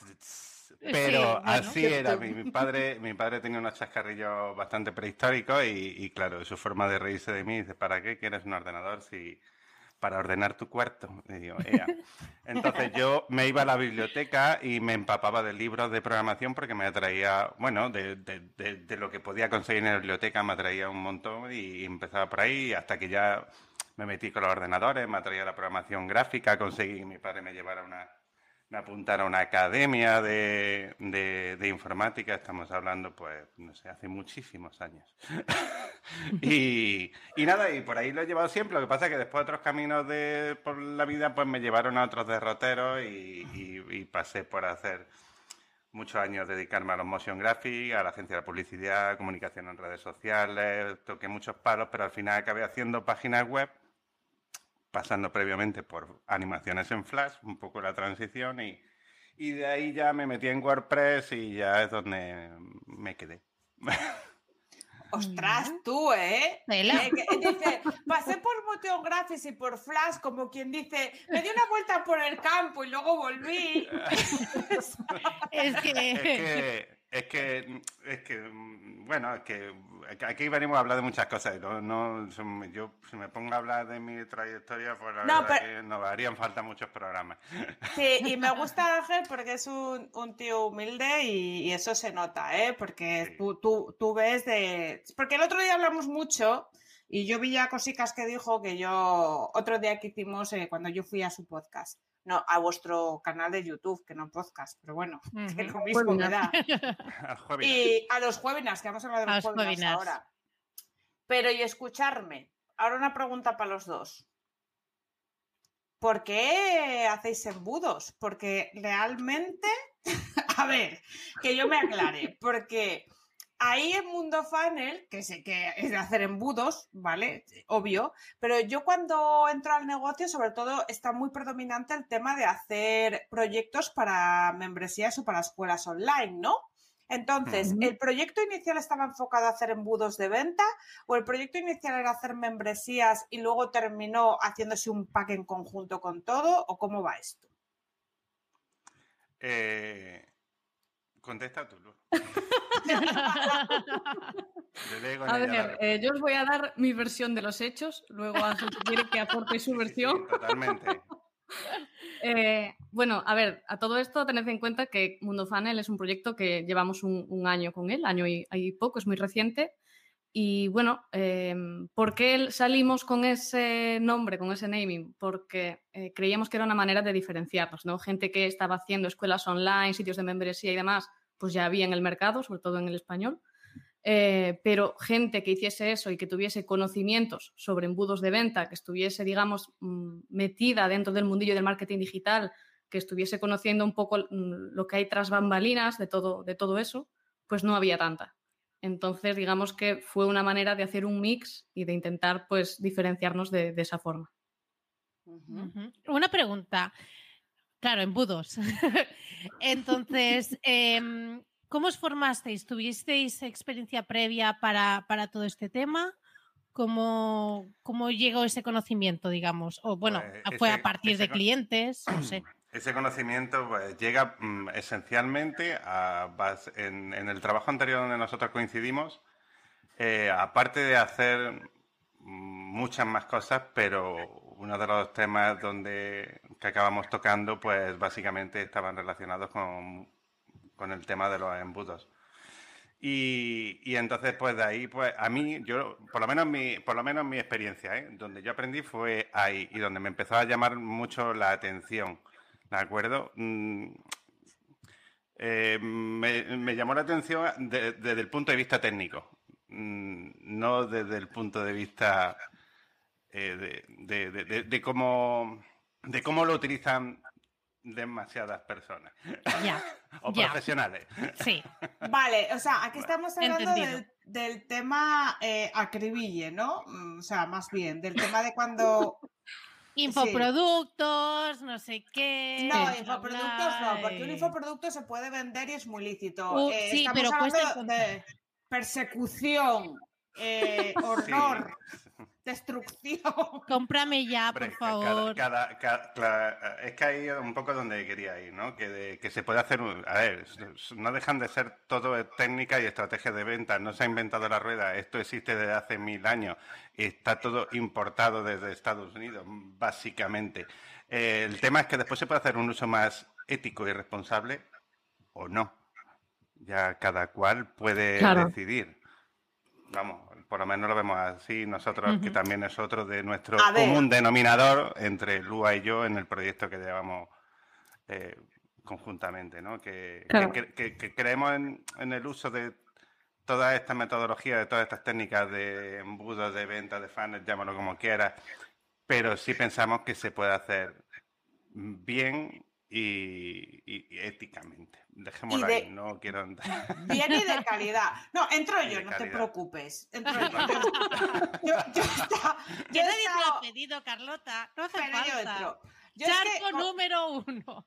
Pero bueno. así era. Mi, mi padre, mi padre tenía unos chascarrillos bastante prehistóricos y, y, claro, su forma de reírse de mí dice, ¿para qué quieres un ordenador si para ordenar tu cuarto? Y digo, "Ea". Entonces yo me iba a la biblioteca y me empapaba de libros de programación porque me atraía, bueno, de, de- de- de lo que podía conseguir en la biblioteca me atraía un montón y empezaba por ahí hasta que ya me metí con los ordenadores, me atraía la programación gráfica, conseguí que mi padre me llevara una, me apuntara a una academia de, de- informática, estamos hablando, pues, no sé, hace muchísimos años. y, y nada, y por ahí lo he llevado siempre, lo que pasa es que después otros caminos de, por la vida, pues me llevaron a otros derroteros y, y- y pasé por hacer muchos años dedicarme a los motion graphics, a la agencia de publicidad, comunicación en redes sociales, toqué muchos palos, pero al final acabé haciendo páginas web, pasando previamente por animaciones en Flash, un poco la transición, y, y de ahí ya me metí en WordPress y ya es donde me quedé. Ostras, tú, ¿eh? Eh, Dice, pasé por Motion Graphics y por Flash, como quien dice, me di una vuelta por el campo y luego volví. Es que... Es que, es que, es que, mm, bueno, es que aquí venimos a hablar de muchas cosas. No, no, yo, si me pongo a hablar de mi trayectoria, pues la No, verdad pero- que nos harían falta muchos programas. Sí, y me gusta Ángel porque es un, un tío humilde y, y eso se nota, ¿eh? Porque Sí. tú, tú, tú ves de... Porque el otro día hablamos mucho y yo vi ya cositas que dijo que yo... Otro día que hicimos eh, cuando yo fui a su podcast. No, a vuestro canal de YouTube, que no podcast, pero bueno, que Ujú. lo mismo me da. Y a los jueves, que vamos a hablar de los los ahora. Pero y escucharme. Ahora una pregunta para los dos. ¿Por qué hacéis embudos? Porque realmente, a ver, que yo me aclare, porque ahí en Mundo Funnel, que sé que es de hacer embudos, ¿vale? Obvio, pero yo cuando entro al negocio, sobre todo, está muy predominante el tema de hacer proyectos para membresías o para escuelas online, ¿no? Entonces. ¿el proyecto inicial estaba enfocado a hacer embudos de venta o el proyecto inicial era hacer membresías y luego terminó haciéndose un pack en conjunto con todo o cómo va esto? Eh, contesta tú, A ver, eh, yo os voy a dar mi versión de los hechos, luego Ángel si quiere que aporte su Sí, sí, versión. totalmente. Eh, bueno, a ver, a todo esto tened en cuenta que Mundo Funnel es un proyecto que llevamos un, año con él, año y, poco, es muy reciente. Y bueno, em, ¿por qué salimos con ese nombre, con ese naming? Porque eh, creíamos que era una manera de diferenciarnos, ¿no? Gente que estaba haciendo escuelas online, sitios de membresía y demás, pues ya había en el mercado, sobre todo en el español. Eh, pero gente que hiciese eso y que tuviese conocimientos sobre embudos de venta, que estuviese, digamos, mm, metida dentro del mundillo del marketing digital, que estuviese conociendo un poco mm, lo que hay tras bambalinas de todo, de todo eso, pues no había tanta. Entonces, digamos que fue una manera de hacer un mix y de intentar, pues, diferenciarnos de, esa forma. Una pregunta. Claro, embudos. Entonces, em, ¿Cómo os formasteis? ¿Tuvisteis experiencia previa para, todo este tema? ¿Cómo, ¿Cómo, llegó ese conocimiento, digamos? O bueno, pues fue a partir de clientes, no sé. Ese conocimiento pues, llega mm, esencialmente a, en, el trabajo anterior donde nosotros coincidimos, eh, aparte de hacer mm, muchas más cosas, pero uno de los temas donde que acabamos tocando, pues básicamente estaban relacionados con con el tema de los embudos. Y, y, entonces, pues de ahí, pues a mí, yo, por lo menos mi, por lo menos mi experiencia, ¿eh? donde yo aprendí fue ahí y donde me empezó a llamar mucho la atención, ¿de acuerdo? Mm, eh, me, llamó la atención desde el punto de vista técnico, mm, no desde el punto de vista eh, de, de, cómo de cómo lo utilizan demasiadas personas. Ya. o profesionales. Sí. Vale, o sea, aquí estamos hablando del, tema eh, acribille, ¿no? Mm, o sea, más bien, del tema de cuando. Infoproductos, no sé qué. No, infoproductos no, porque un infoproducto se puede vender y es muy lícito. Uh, eh, sí, pero hablando de persecución, eh, horror, destrucción. Cómprame ya, por favor. es que ahí es un poco donde quería ir, ¿no? Que, que se puede hacer, a ver, no dejan de ser todo técnica y estrategia de venta, no se ha inventado la rueda, esto existe desde hace mil años, está todo importado desde Estados Unidos, básicamente. Eh, el tema es que después se puede hacer un uso más ético y responsable o no. Ya cada cual puede decidir. Vamos, por lo menos lo vemos así nosotros, que también es otro de nuestro común denominador entre Lua y yo en el proyecto que llevamos eh, conjuntamente, ¿no? Que, creemos en, el uso de toda esta metodología, de todas estas técnicas de embudos, de venta, de fans, llámalo como quieras, pero sí pensamos que se puede hacer bien y éticamente. Dejémoslo ahí, no quiero Bien y de calidad. No, entro yo, no te preocupes. Entro yo. yo, yo, está, yo, lo ha pedido, Carlota. No hace falta. Yo entro. Charco número uno.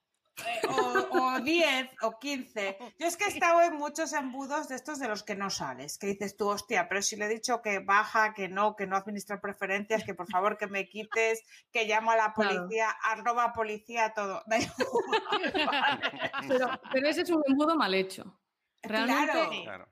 O 10 o 15. Yo es que he estado en muchos embudos de estos de los que no sales, que dices tú, hostia, pero si le he dicho que baja, que no, que no administra preferencias, que por favor que me quites, que llamo a la policía, arroba policía, todo. pero, pero, ese es un embudo mal hecho. Realmente, claro.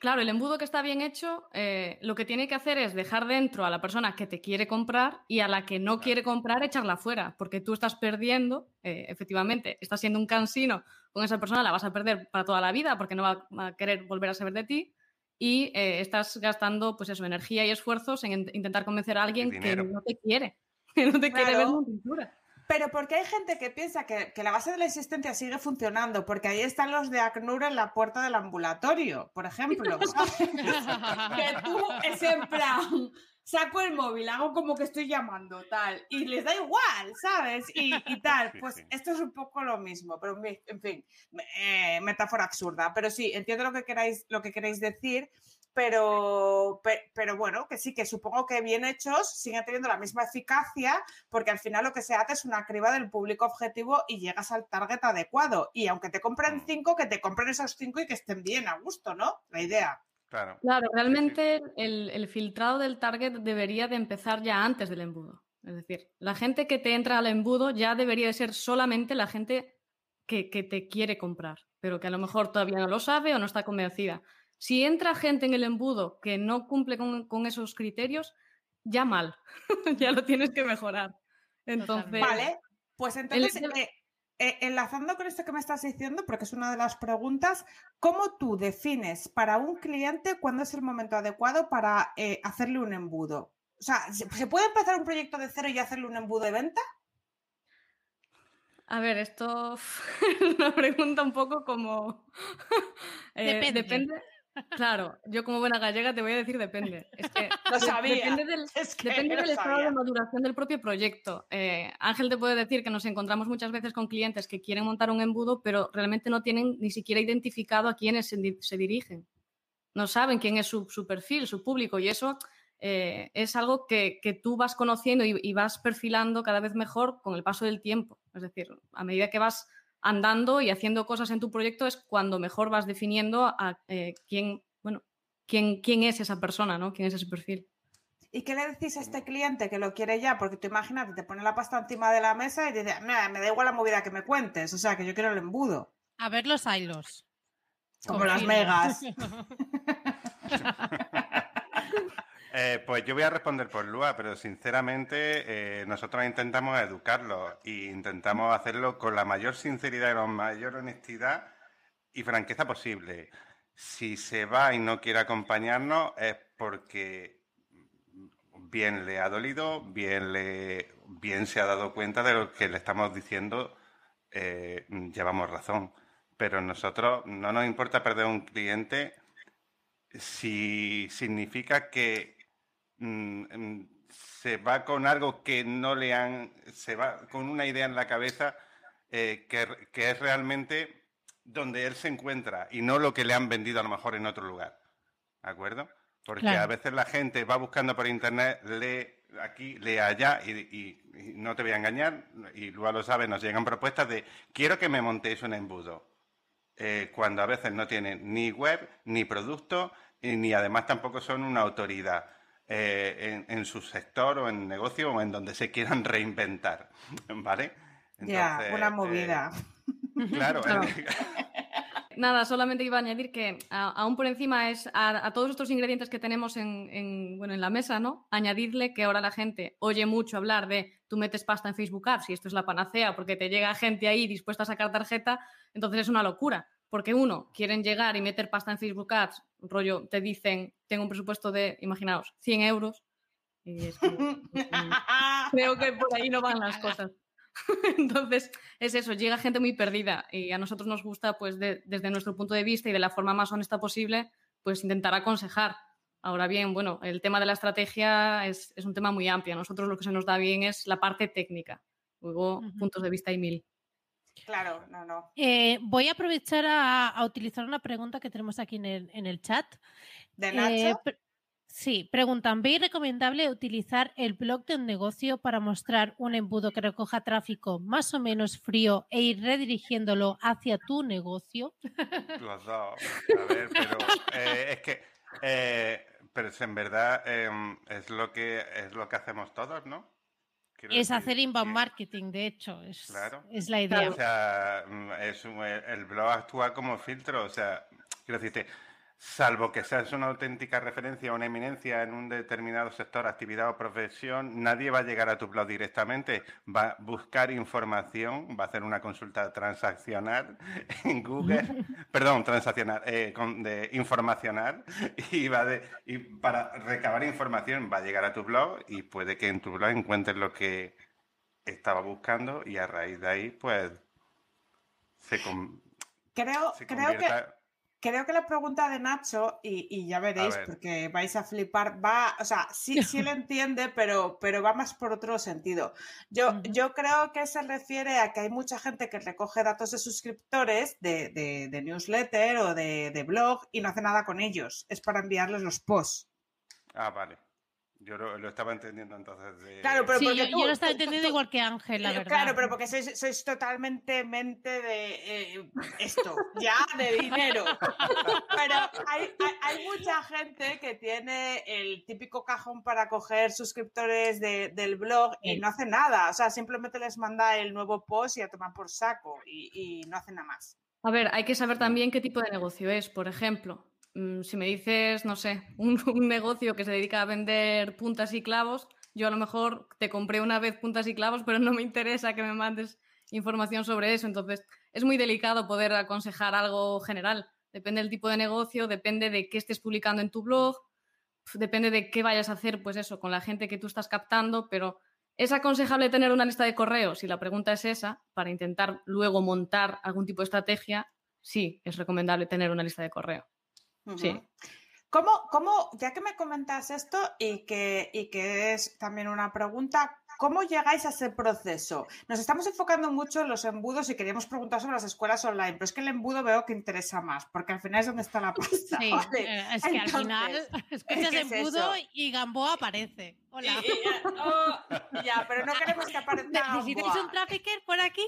Claro, el embudo que está bien hecho, eh, lo que tiene que hacer es dejar dentro a la persona que te quiere comprar y a la que no quiere comprar echarla fuera, porque tú estás perdiendo, eh, efectivamente, estás siendo un cansino con esa persona, la vas a perder para toda la vida porque no va, a querer volver a saber de ti y eh, estás gastando pues eso, energía y esfuerzos en intentar convencer a alguien que no te quiere, que no te quiere ver en pintura. Pero porque hay gente que piensa que, la base de la existencia sigue funcionando, porque ahí están los de ACNUR en la puerta del ambulatorio, por ejemplo. que tú es en plan, saco el móvil, hago como que estoy llamando, tal, y les da igual, ¿sabes? Y, tal. Pues esto es un poco lo mismo, pero en fin, eh, metáfora absurda. Pero sí, entiendo lo que queráis, lo que queréis decir pero, pero bueno, que sí, que supongo que bien hechos siguen teniendo la misma eficacia, porque al final lo que se hace es una criba del público objetivo y llegas al target adecuado. Y aunque te compren mm. cinco, que te compren esos cinco y que estén bien a gusto, ¿no? La idea. Claro. Claro, realmente el, filtrado del target debería de empezar ya antes del embudo. Es decir, la gente que te entra al embudo ya debería de ser solamente la gente que, que te quiere comprar, pero que a lo mejor todavía no lo sabe o no está convencida. Si entra gente en el embudo que no cumple con, esos criterios, ya mal, ya lo tienes que mejorar. Entonces... Vale, Pues entonces, eh, eh, enlazando con esto que me estás diciendo, porque es una de las preguntas, ¿cómo tú defines para un cliente cuándo es el momento adecuado para eh, hacerle un embudo? O sea, ¿se puede empezar un proyecto de cero y hacerle un embudo de venta? A ver, esto es una pregunta un poco como... depende. Claro, yo como buena gallega te voy a decir depende. Es que sabía. Depende del, depende del estado de maduración del propio proyecto. Eh, Ángel te puede decir que nos encontramos muchas veces con clientes que quieren montar un embudo, pero realmente no tienen ni siquiera identificado a quiénes se, dirigen. No saben quién es su, perfil, su público, y eso eh, es algo que, tú vas conociendo y vas perfilando cada vez mejor con el paso del tiempo. Es decir, a medida que vas andando y haciendo cosas en tu proyecto es cuando mejor vas definiendo a eh, quién, bueno, quién, quién es esa persona, ¿no? ¿Quién es ese perfil? ¿Y qué le decís a este cliente que lo quiere ya? Porque tú imagínate, te pone la pasta encima de la mesa y dice, me da igual la movida que me cuentes, o sea, que yo quiero el embudo. A ver los hilos. Como las megas. Eh, pues yo voy a responder por Lua, pero sinceramente eh, nosotros intentamos educarlo e intentamos hacerlo con la mayor sinceridad y la mayor honestidad y franqueza posible. Si se va y no quiere acompañarnos es porque bien le ha dolido, bien, le, bien se ha dado cuenta de lo que le estamos diciendo, eh, llevamos razón. Pero nosotros no nos importa perder un cliente si significa que Mm, se va con algo que no le han, se va con una idea en la cabeza eh, que, es realmente donde él se encuentra y no lo que le han vendido a lo mejor en otro lugar. ¿De acuerdo? Porque a veces la gente va buscando por internet, lee aquí, lee allá y, no te voy a engañar, y luego lo sabes, nos llegan propuestas de quiero que me montéis un embudo. Eh, cuando a veces no tienen ni web, ni producto, ni además tampoco son una autoridad. Eh, en, su sector o en negocio o en donde se quieran reinventar, ¿vale? ya, una movida. Eh, claro. Nada, solamente iba a añadir que aún por encima es a, todos estos ingredientes que tenemos en, bueno, en la mesa, ¿no? Añadirle que ahora la gente oye mucho hablar de tú metes pasta en Facebook Ads y esto es la panacea porque te llega gente ahí dispuesta a sacar tarjeta, entonces es una locura. Porque uno, quieren llegar y meter pasta en Facebook Ads, rollo, te dicen, tengo un presupuesto de, imaginaos, 100 euros. Y es creo que por ahí no van las cosas. Entonces, es eso, llega gente muy perdida y a nosotros nos gusta, pues desde nuestro punto de vista y de la forma más honesta posible, pues intentar aconsejar. Ahora bien, bueno, el tema de la estrategia es, un tema muy amplio. A nosotros lo que se nos da bien es la parte técnica. Luego, puntos de vista hay mil. Claro, no, no. Eh, voy a aprovechar a, utilizar una pregunta que tenemos aquí en el, chat. ¿De Nacho? Eh, sí, preguntan, ¿veis recomendable utilizar el blog de un negocio para mostrar un embudo que recoja tráfico más o menos frío e ir redirigiéndolo hacia tu negocio? Los dos. A ver, pero eh, es que, pero en verdad em, es lo que es lo que hacemos todos, ¿no? Es hacer inbound marketing, de hecho, es, es la idea. O sea, mm, es el blog actúa como filtro, o sea, quiero decirte, salvo que seas una auténtica referencia o una eminencia en un determinado sector, actividad o profesión, nadie va a llegar a tu blog directamente. Va a buscar información, va a hacer una consulta transaccional en Google, perdón, transaccional, eh, de, informacional, y, va de, y para recabar información va a llegar a tu blog y puede que en tu blog encuentres lo que estaba buscando y a raíz de ahí, pues, se, creo, creo que Creo que la pregunta de Nacho, y, ya veréis, porque vais a flipar, va, o sea, sí, sí lo entiende, pero, pero va más por otro sentido. Yo, yo creo que se refiere a que hay mucha gente que recoge datos de suscriptores de, de, newsletter o de, de blog y no hace nada con ellos. Es para enviarles los posts. Ah, vale. Yo lo, estaba entendiendo entonces. Claro, pero porque yo, lo estaba entendiendo igual que Ángel, la verdad. Claro, pero porque sois, totalmente mente de eh, esto, ya, de dinero. pero hay, hay, mucha gente que tiene el típico cajón para coger suscriptores del blog y no hace nada. O sea, simplemente les manda el nuevo post y a tomar por saco y, y no hace nada más. A ver, hay que saber también qué tipo de negocio es. Por ejemplo, si me dices, no sé, un, negocio que se dedica a vender puntas y clavos, yo a lo mejor te compré una vez puntas y clavos, pero no me interesa que me mandes información sobre eso. Entonces, es muy delicado poder aconsejar algo general. Depende del tipo de negocio, depende de qué estés publicando en tu blog, depende de qué vayas a hacer, pues eso, con la gente que tú estás captando, pero ¿es aconsejable tener una lista de correos? Si la pregunta es esa, para intentar luego montar algún tipo de estrategia, sí, es recomendable tener una lista de correo. Sí. ¿Cómo, ¿Cómo, ya que me comentas esto y que, y que es también una pregunta, ¿Cómo llegáis a ese proceso? Nos estamos enfocando mucho en los embudos y queríamos preguntar sobre las escuelas online, pero es que el embudo veo que interesa más, porque al final es donde está la pasta. Sí, eh, es que al final escuchas embudo y Gamboa aparece. Hola. Oh, ya, pero no queremos que aparezca ¿Necesitáis un trafficker por aquí?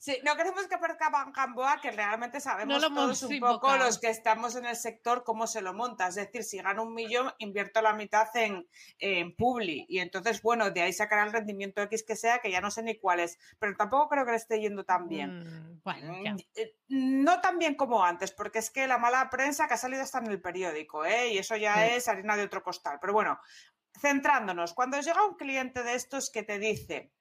Sí, no queremos que aparezca Gamboa, que realmente sabemos todos un poco los que estamos en el sector cómo se lo monta. Es decir, si gano un millón, invierto la mitad en, en Publi. Y entonces, bueno, de ahí sacará el rendimiento X que sea, que ya no sé ni cuál es. Pero tampoco creo que le esté yendo tan bien. Mm, bueno, mm, eh, No tan bien como antes, porque es que la mala prensa que ha salido está en el periódico, ¿eh? Y eso ya es harina de otro costal. Pero bueno, centrándonos, cuando llega un cliente de estos que te dice,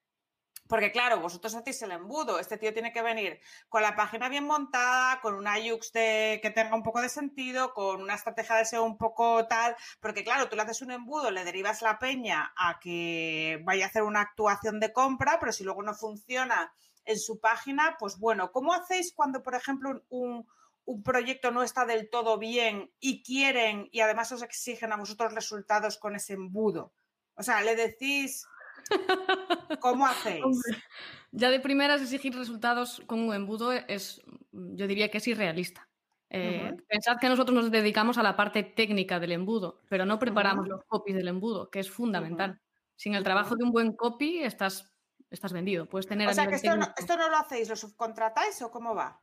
porque claro, vosotros hacéis el embudo, este tío tiene que venir con la página bien montada, con una UX que tenga un poco de sentido, con una estrategia de SEO un poco tal, porque claro, tú le haces un embudo, le derivas la peña a que vaya a hacer una actuación de compra, pero si luego no funciona en su página, pues bueno, ¿cómo hacéis cuando, por ejemplo, un, un proyecto no está del todo bien y quieren y además os exigen a vosotros resultados con ese embudo? O sea, le decís ¿Cómo hacéis? Ya de primeras exigir resultados con un embudo es, yo diría que es irrealista. Eh, pensad que nosotros nos dedicamos a la parte técnica del embudo, pero no preparamos los copies del embudo, que es fundamental. Sin el trabajo de un buen copy estás, estás vendido. Puedes tener o sea, que esto no, esto no, lo hacéis, ¿lo subcontratáis o cómo va?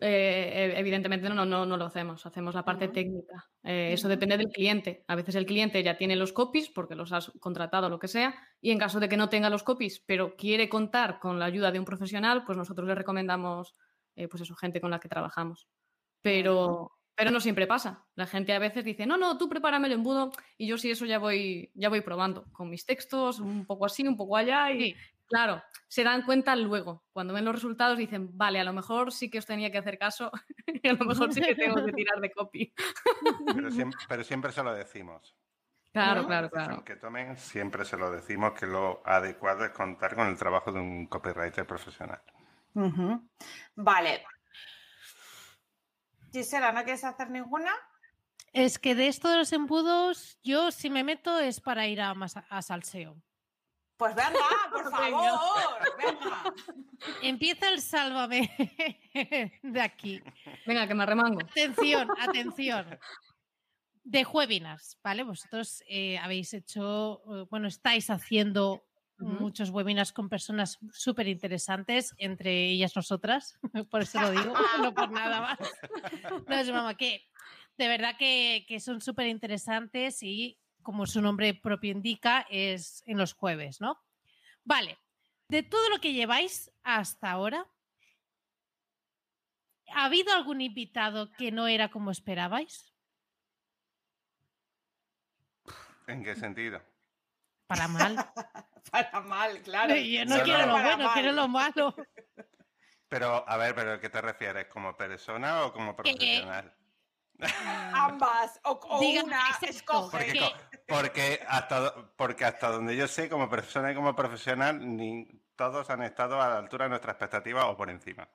Eh, evidentemente no, no, no lo hacemos, hacemos la parte técnica. Eh, eso depende del cliente. A veces el cliente ya tiene los copies porque los has contratado o lo que sea, y en caso de que no tenga los copies, pero quiere contar con la ayuda de un profesional, pues nosotros le recomendamos, eh, pues eso, gente con la que trabajamos. Pero, pero no siempre pasa. La gente a veces dice, no, no, tú prepárame el embudo y yo sí eso ya voy, ya voy probando con mis textos, un poco así, un poco allá y, Claro, se dan cuenta luego. Cuando ven los resultados dicen, vale, a lo mejor sí que os tenía que hacer caso y a lo mejor sí que tengo que tirar de copy. Pero siempre, se lo decimos. Claro, claro, claro. Que tomen, siempre se lo decimos que lo adecuado es contar con el trabajo de un copywriter profesional. Vale. Gisela, ¿no quieres hacer ninguna? Es que de esto de los embudos, yo si me meto es para ir a, a salseo. Pues venga, por favor, venga. Empieza el sálvame de aquí. Venga, que me remango. Atención, atención. De webinars, ¿vale? Vosotros eh, habéis hecho, eh, bueno, estáis haciendo muchos webinars con personas súper interesantes, entre ellas nosotras, por eso lo digo, no por nada más. No es mamá, que de verdad que, que son súper interesantes y como su nombre propio indica, es en los jueves, ¿no? Vale, de todo lo que lleváis hasta ahora, ¿ha habido algún invitado que no era como esperabais? ¿En qué sentido? Para mal. Para mal, claro. Yo no, quiero lo bueno, quiero lo malo. Pero, a ver, ¿pero qué te refieres? ¿Como persona o como profesional? Ambas, o, una, escoge. Porque, hasta, porque hasta donde yo sé, como persona y como profesional, ni todos han estado a la altura de nuestra expectativa o por encima.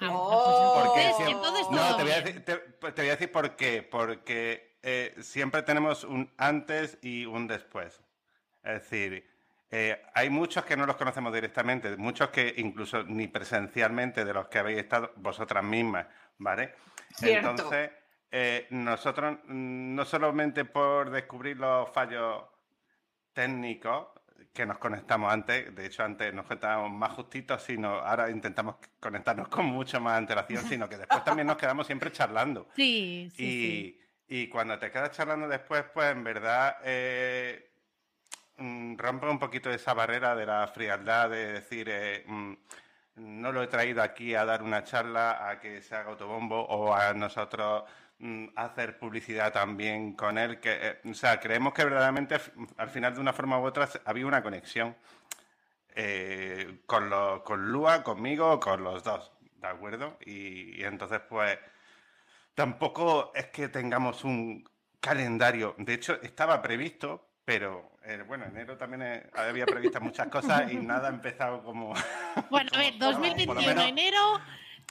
Oh. no, te voy, a decir, te, voy, a decir, por qué. Porque eh, siempre tenemos un antes y un después. Es decir, eh, hay muchos que no los conocemos directamente, muchos que incluso ni presencialmente de los que habéis estado vosotras mismas, ¿vale? Entonces, eh, nosotros mm, no solamente por descubrir los fallos técnicos que nos conectamos antes, de hecho antes nos conectábamos más justitos, sino ahora intentamos conectarnos con mucho más antelación, sino que después también nos quedamos siempre charlando. Sí, sí. Y, cuando te quedas charlando después, pues en verdad eh, mm, rompe un poquito esa barrera de la frialdad de decir, eh, mm, no lo he traído aquí a dar una charla, a que se haga autobombo o a nosotros hacer publicidad también con él. Que, eh, o sea, creemos que verdaderamente al final de una forma u otra había una conexión eh, con, lo, con Lua, conmigo, con los dos, ¿de acuerdo? Y, y entonces, pues, tampoco es que tengamos un calendario. De hecho, estaba previsto, pero eh, bueno, enero también eh, había previsto muchas cosas y nada ha empezado como. Bueno, a ver, 2021, enero,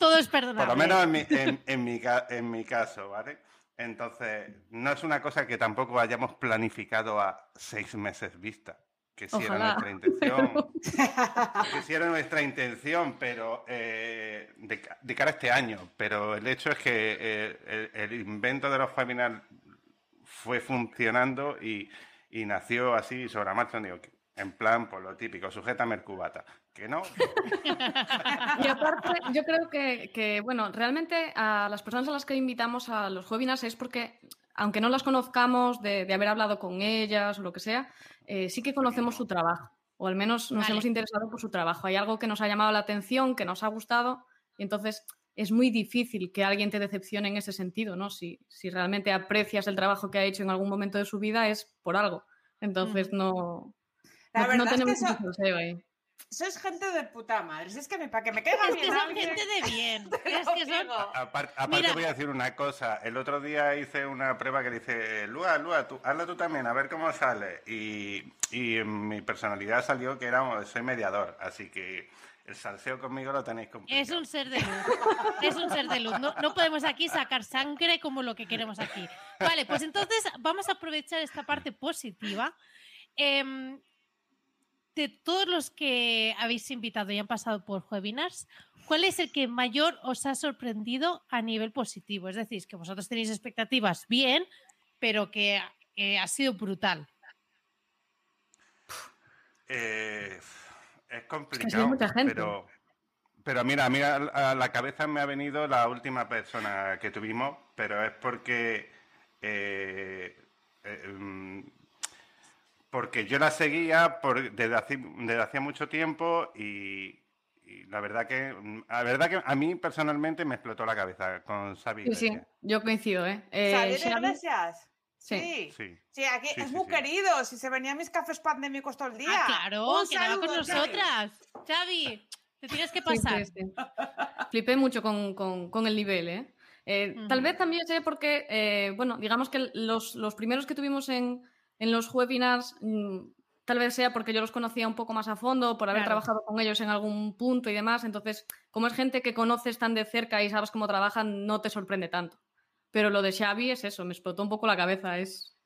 todo es perdonable. Por lo menos en mi, en, en, mi, en mi caso, ¿vale? Entonces, no es una cosa que tampoco hayamos planificado a seis meses vista. Que sí era nuestra intención. que sí era nuestra intención, pero eh, de, de, cara a este año. Pero el hecho es que eh, el, el, invento de los webinars fue funcionando y, y nació así sobre la marcha. Digo, en plan, por lo típico, sujeta mercubata. Que no. y aparte, yo creo que, que, bueno, realmente a las personas a las que invitamos a los webinars es porque, aunque no las conozcamos de, de haber hablado con ellas o lo que sea, eh, sí que conocemos su trabajo. O al menos nos vale. hemos interesado por su trabajo. Hay algo que nos ha llamado la atención, que nos ha gustado, y entonces es muy difícil que alguien te decepcione en ese sentido, ¿no? Si, si realmente aprecias el trabajo que ha hecho en algún momento de su vida es por algo. Entonces no, la no, verdad no tenemos es que eso, ahí. Sois gente de puta madre. Si es que me, para que me caiga Es bien que son alguien, gente de bien. Es que son... Aparte, voy a decir una cosa. El otro día hice una prueba que dice, Lua, Lua, tú, hazlo tú también, a ver cómo sale. Y, y en mi personalidad salió que era, soy mediador, así que el salseo conmigo lo tenéis complicado. Es un ser de luz. Es un ser de luz. No, no podemos aquí sacar sangre como lo que queremos aquí. Vale, pues entonces vamos a aprovechar esta parte positiva. Em, de todos los que habéis invitado y han pasado por webinars, ¿cuál es el que mayor os ha sorprendido a nivel positivo? Es decir, que vosotros tenéis expectativas bien, pero que eh, ha sido brutal. Eh, es Es complicado, sido mucha gente. pero, pero mira, mira, a la cabeza me ha venido la última persona que tuvimos, pero es porque eh, eh, mm, porque yo la seguía por, desde, hace, desde hacía mucho tiempo y, y la verdad que la verdad que a mí personalmente me explotó la cabeza con Xavi Sí, sí, yo coincido, ¿eh? eh ¿Xavier Xavi- Iglesias? Sí. Sí. Sí. Sí, aquí Sí, es sí, muy sí. querido. Si se venía a mis cafés pandémicos todo el día. Ah, claro, Un que con saludo, Xavi. nosotras. Xavi, te tienes que pasar. sí, sí. Flipé mucho con, con- con el nivel, ¿eh? Eh, Tal Ujú. vez también sé porque, eh, bueno, digamos que los, los primeros que tuvimos en, en los webinars, mm, tal vez sea porque yo los conocía un poco más a fondo, por haber Claro. trabajado con ellos en algún punto y demás. Entonces, como es gente que conoces tan de cerca y sabes cómo trabajan, no te sorprende tanto. Pero lo de Xavi es eso, me explotó un poco la cabeza. Es...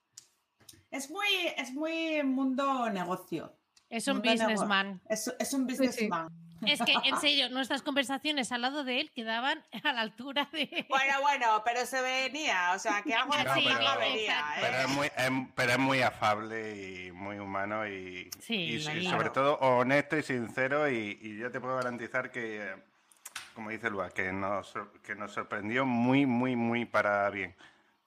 Es muy, es muy mundo negocio. Es un Mundo businessman. Es, es un sí. businessman. Es que, en serio, nuestras conversaciones al lado de él quedaban a la altura de. Bueno, bueno, pero se venía. O sea, que algo No, sí, pero- venía. exacto. Pero ¿eh? es, muy, es- pero es muy afable y muy humano y, Sí, y claro. sobre todo honesto y sincero y, y yo te puedo garantizar que, eh, como dice Lua, que nos, que nos sorprendió muy, muy, muy para bien.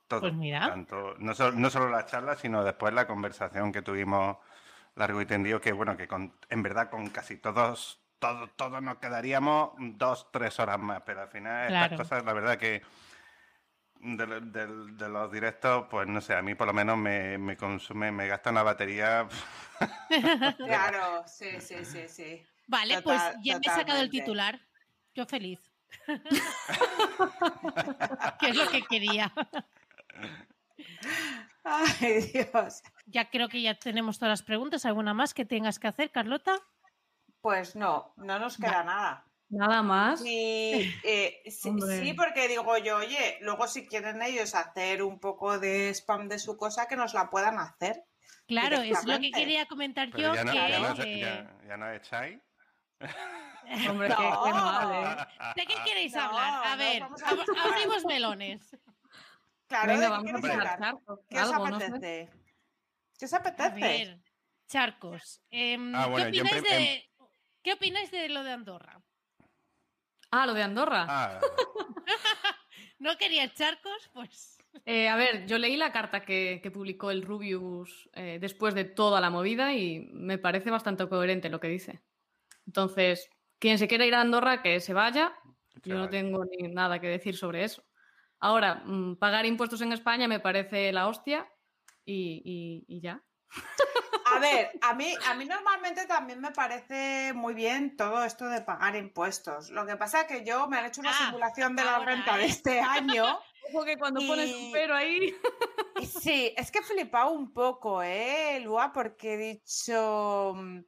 Todo. Pues mira. Tanto, no, solo, no solo la charla, sino después la conversación que tuvimos largo y tendido, que bueno, que con, en verdad con casi todos, todos, todos nos quedaríamos dos, tres horas más, pero al final Claro. estas cosas, la verdad que de, los directos, pues no sé, a mí por lo menos me, me consume, me gasta una batería. Claro, sí, sí, sí, sí. Vale, Total- pues ya me he sacado el titular. Yo feliz. que es lo que quería. Ay, Dios. Ya creo que ya tenemos todas las preguntas. ¿Alguna más que tengas que hacer, Carlota? Pues no, no nos queda nada. Nada más. Sí, eh, sí, porque digo yo, oye, luego si quieren ellos hacer un poco de spam de su cosa, que nos la puedan hacer. Claro, es lo que quería comentar Pero yo. ya no, que, ya no, eh, ya- ya no echáis. Hombre, qué, qué mal, ¿eh? ¿De qué queréis No, hablar? A no, ver, vamos a- ab- abrimos melones. Claro, Venga, ¿de qué vamos a hablar? charcos, ¿Qué os algo, no sé. apetece? ¿Qué os A apetece? ver, charcos. em, Ah, bueno, ¿qué, yo en opináis prim- de, ¿Qué opináis de lo de Andorra? Ah, lo de Andorra. Ah, ¿No quería charcos? Pues. Eh, a ver, yo leí la carta que, que publicó el Rubius eh, después de toda la movida y me parece bastante coherente lo que dice. Entonces, quien se quiera ir a Andorra, que se vaya. Yo no tengo ni nada que decir sobre eso. Ahora, mm, pagar impuestos en España me parece la hostia y, y- y ya. A ver, a mí, a mí normalmente también me parece muy bien todo esto de pagar impuestos. Lo que pasa es que yo me han hecho una Ah, simulación de la renta de ¿eh? este año. Ojo que cuando pones un pero ahí. Sí, es que he flipado un poco, ¿eh, Lua? Porque he dicho. mm,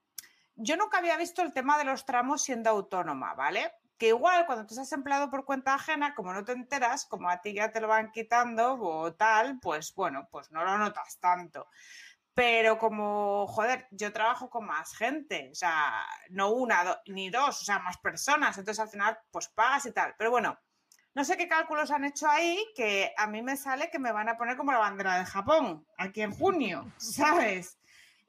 Yo nunca había visto el tema de los tramos siendo autónoma, ¿vale? Que igual cuando tú estás empleado por cuenta ajena, como no te enteras, como a ti ya te lo van quitando o tal, pues bueno, pues no lo notas tanto. Pero como, joder, yo trabajo con más gente, o sea, no una do- ni dos, o sea, más personas, entonces al final pues pagas y tal. Pero bueno, no sé qué cálculos han hecho ahí, que a mí me sale que me van a poner como la bandera de Japón, aquí en junio, ¿sabes?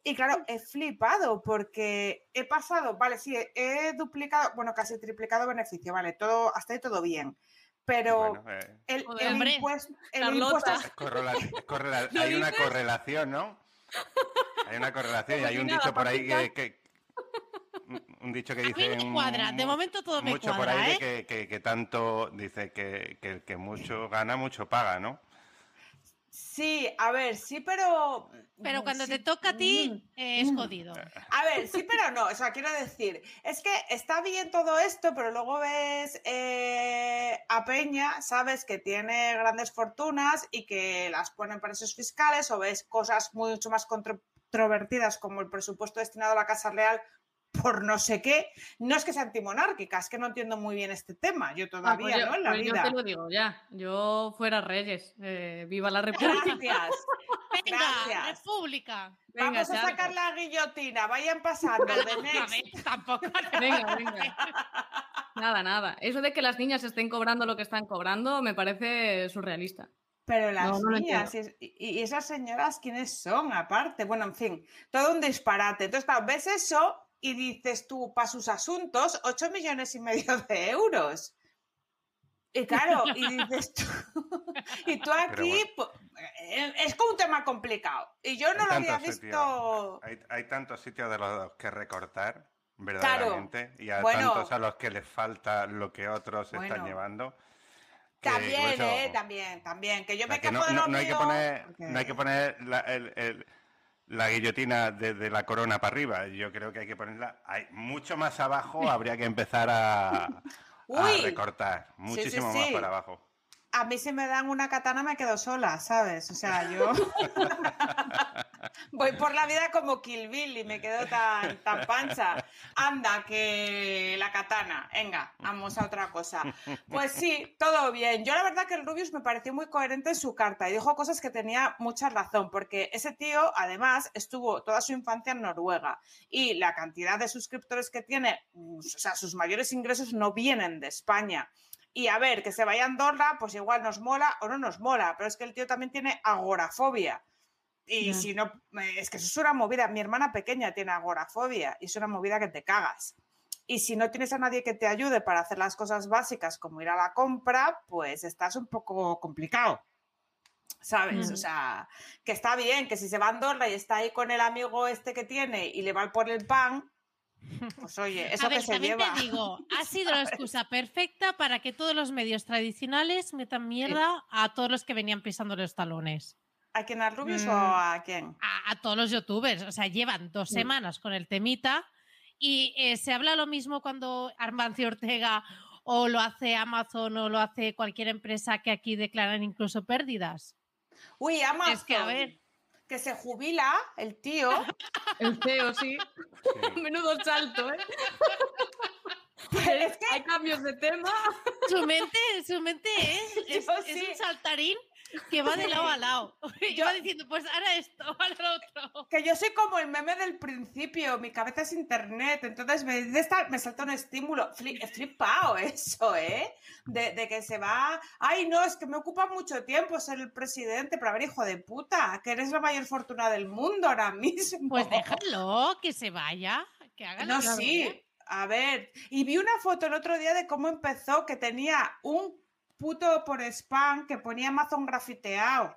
Y claro, he flipado porque he pasado, vale, sí, he, duplicado, bueno, casi triplicado beneficio, vale, todo, hasta ahí todo bien. Pero Bueno, eh, el, hombre, impuesto, el impuesto es correla- correla- ¿Lo hay una correlación, ¿no? Hay una correlación y Como hay un dicho por ahí que, que- un- dicho que A mí dice me cuadra, de momento todo me mucho por cuadra, ahí de ¿eh? que, que- que tanto dice que, que el que mucho gana mucho paga, ¿no? Sí, a ver, sí, pero... Pero mm, cuando sí, te toca a ti, eh, es jodido. A ver, sí, pero no. O sea, quiero decir, es que está bien todo esto, pero luego ves eh, a Peña, sabes que tiene grandes fortunas y que las ponen paraísos fiscales, o ves cosas mucho más controvertidas como el presupuesto destinado a la Casa Real por no sé qué. No es que sea antimonárquica, es que no entiendo muy bien este tema. Yo Ah, todavía, pues yo, ¿no? En la pues yo vida. te lo digo ya. Yo fuera Reyes. eh, viva la República. Gracias. Venga, Gracias. República. Venga, Vamos a sacar la guillotina, vayan pasando. de tampoco. Venga, venga. Nada, nada. Eso de que las niñas estén cobrando lo que están cobrando me parece surrealista. Pero las No, no lo niñas y, es- y- y esas señoras, ¿quiénes son aparte? Bueno, en fin, todo un disparate. Entonces, claro, ves eso y dices tú, para sus asuntos, 8 millones y medio de euros. Y claro, y dices tú, y tú aquí, po- eh, es como un tema complicado. Y yo no lo había visto. Hay, hay tantos sitios de los que recortar, verdaderamente, y a Bueno. tantos a los que les falta lo que otros Bueno. están llevando. También, eso- eh, también, también. Que yo me que quejo no, de no- no hay que poner, no hay que poner la, el- el- la guillotina desde la corona para arriba. Yo creo que hay que ponerla hay, mucho más abajo. habría que empezar a, a recortar muchísimo más sí. para abajo. A mí si me dan una katana me quedo sola, ¿sabes? O sea, yo voy por la vida como Kill y me quedo tan, tan pancha. Anda, que la katana. Venga, vamos a otra cosa. Pues sí, todo bien. Yo la verdad que el Rubius me pareció muy coherente en su carta y dijo cosas que tenía mucha razón, porque ese tío además estuvo toda su infancia en Noruega y la cantidad de suscriptores que tiene, mm, o sea, sus mayores ingresos no vienen de España. Y a ver, que se vaya a Andorra, pues igual nos mola o no nos mola, pero es que el tío también tiene agorafobia. Y si no, es que eso es una movida. Mi hermana pequeña tiene agorafobia y es una movida que te cagas. Y si no tienes a nadie que te ayude para hacer las cosas básicas como ir a la compra, pues estás un poco complicado. ¿Sabes? Mm. O sea, que está bien, que si se va a Andorra y está ahí con el amigo este que tiene y le va por el pan, pues oye, eso a que ver, se también lleva. te digo, ha sido la excusa perfecta para que todos los medios tradicionales metan mierda a todos los que venían pisando los talones. ¿A quién? ¿A Rubius Mm. o a quién? A, a todos los youtubers. O sea, llevan dos Mm. semanas con el temita y eh, se habla lo mismo cuando Armancio Ortega o lo hace Amazon o lo hace cualquier empresa que aquí declaran incluso pérdidas. Uy, Amazon. Es que, a ver. Que se jubila el tío. El CEO, sí. Sí. Menudo salto, ¿eh? es que Hay cambios de tema. Su mente, su mente es, es- Yo es sí. un saltarín que va de lado a lado. Y Yo- va diciendo, pues ahora esto, ahora lo otro. Que yo soy como el meme del principio, mi cabeza es internet, entonces me, me salta un estímulo. Fli- He flipado eso, ¿eh? De, de que se va. Ay, no, es que me ocupa mucho tiempo ser el presidente, pero a ver, hijo de puta, que eres la mayor fortuna del mundo ahora mismo. Pues déjalo, que se vaya, que haga No, sí. A ver, y vi una foto el otro día de cómo empezó, que tenía un puto por spam que ponía Amazon grafiteado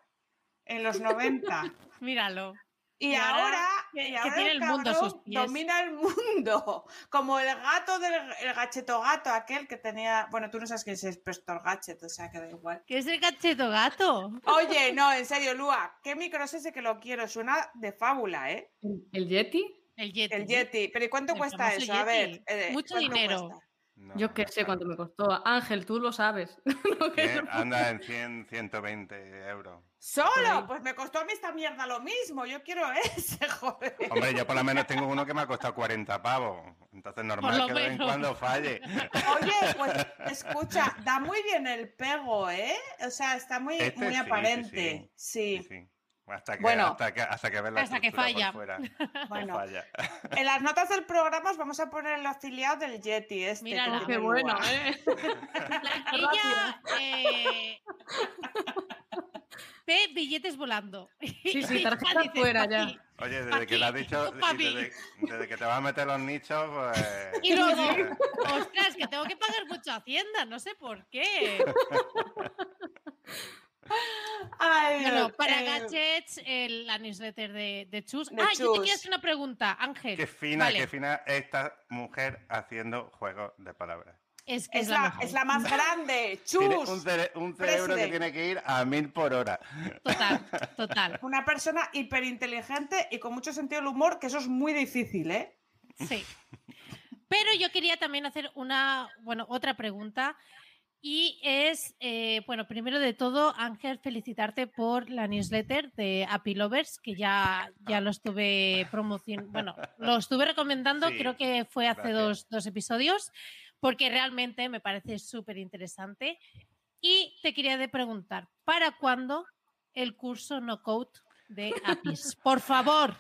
en los 90. Míralo. Y, Y ahora ahora, que- y que ahora tiene el mundo a sus pies. domina el mundo. Como el gato del el gacheto gato, aquel que tenía. Bueno, tú no sabes quién es Prestor Gadget, o sea que da igual. ¿Qué es el gacheto gato? Oye, no, en serio, Lua, ¿qué micro es ese que lo quiero? Suena de fábula, ¿eh? ¿El, el Yeti? El Yeti. El Yeti. ¿Pero y cuánto El cuesta eso? A ver. Yeti. eh, Mucho ¿cuánto dinero. cuesta? No, Yo qué sé cuánto me costó. Ángel, tú lo sabes. Lo que Anda en 100, 120 euros. ¿Solo? Pues me costó a mí esta mierda lo mismo. Yo quiero ese, joder. Hombre, yo por lo menos tengo uno que me ha costado 40 pavos. Entonces normal que de vez en cuando falle. Oye, pues escucha, da muy bien el pego, ¿eh? O sea, está muy, Este muy sí, sí, aparente. Sí, Sí, sí. Hasta que, Bueno. hasta que, hasta que ves la Hasta que estructura falla. por fuera. Bueno. Falla. En las notas del programa os vamos a poner el afiliado del Yeti. Este, que Qué bueno. ¿eh? La- ella eh, ve billetes volando. Sí, sí, tarjeta fuera ya. Oye, desde que lo has dicho, desde, desde que te vas a meter los nichos, pues. Y luego, ostras, que tengo que pagar mucho Hacienda, no sé por qué. Ay, Bueno, para eh, gadgets, el- la newsletter de, de Chus. De ah, yo te quiero hacer una pregunta, Ángel. Qué fina, Vale, qué fina esta mujer haciendo juegos de palabras. Es que Es es la es la más grande. Tiene Chus. un, cere- un cerebro que tiene que ir a mil por hora. Total, total. Una persona hiperinteligente y con mucho sentido del humor, que eso es muy difícil, ¿eh? Sí. Pero yo quería también hacer una, bueno, otra pregunta. Y es, eh, bueno, primero de todo, Ángel, felicitarte por la newsletter de Happy Lovers, que ya, ya lo estuve promocionando, bueno, lo estuve recomendando, Sí, creo que fue hace dos, dos episodios, porque realmente me parece súper interesante. Y te quería de preguntar, ¿para cuándo el curso No Code de APIs? Por favor.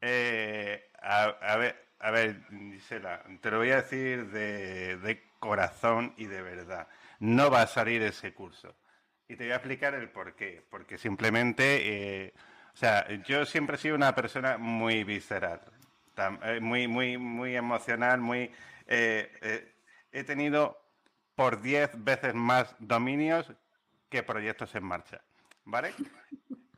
Eh, a, a ver, a ver, Gisela, te lo voy a decir de, de corazón y de verdad. No va a salir ese curso. Y te voy a explicar el por qué. Porque simplemente, eh, o sea, yo siempre he sido una persona muy visceral, eh, muy, muy, muy emocional, muy. eh, he tenido por 10 veces más dominios que proyectos en marcha. ¿Vale?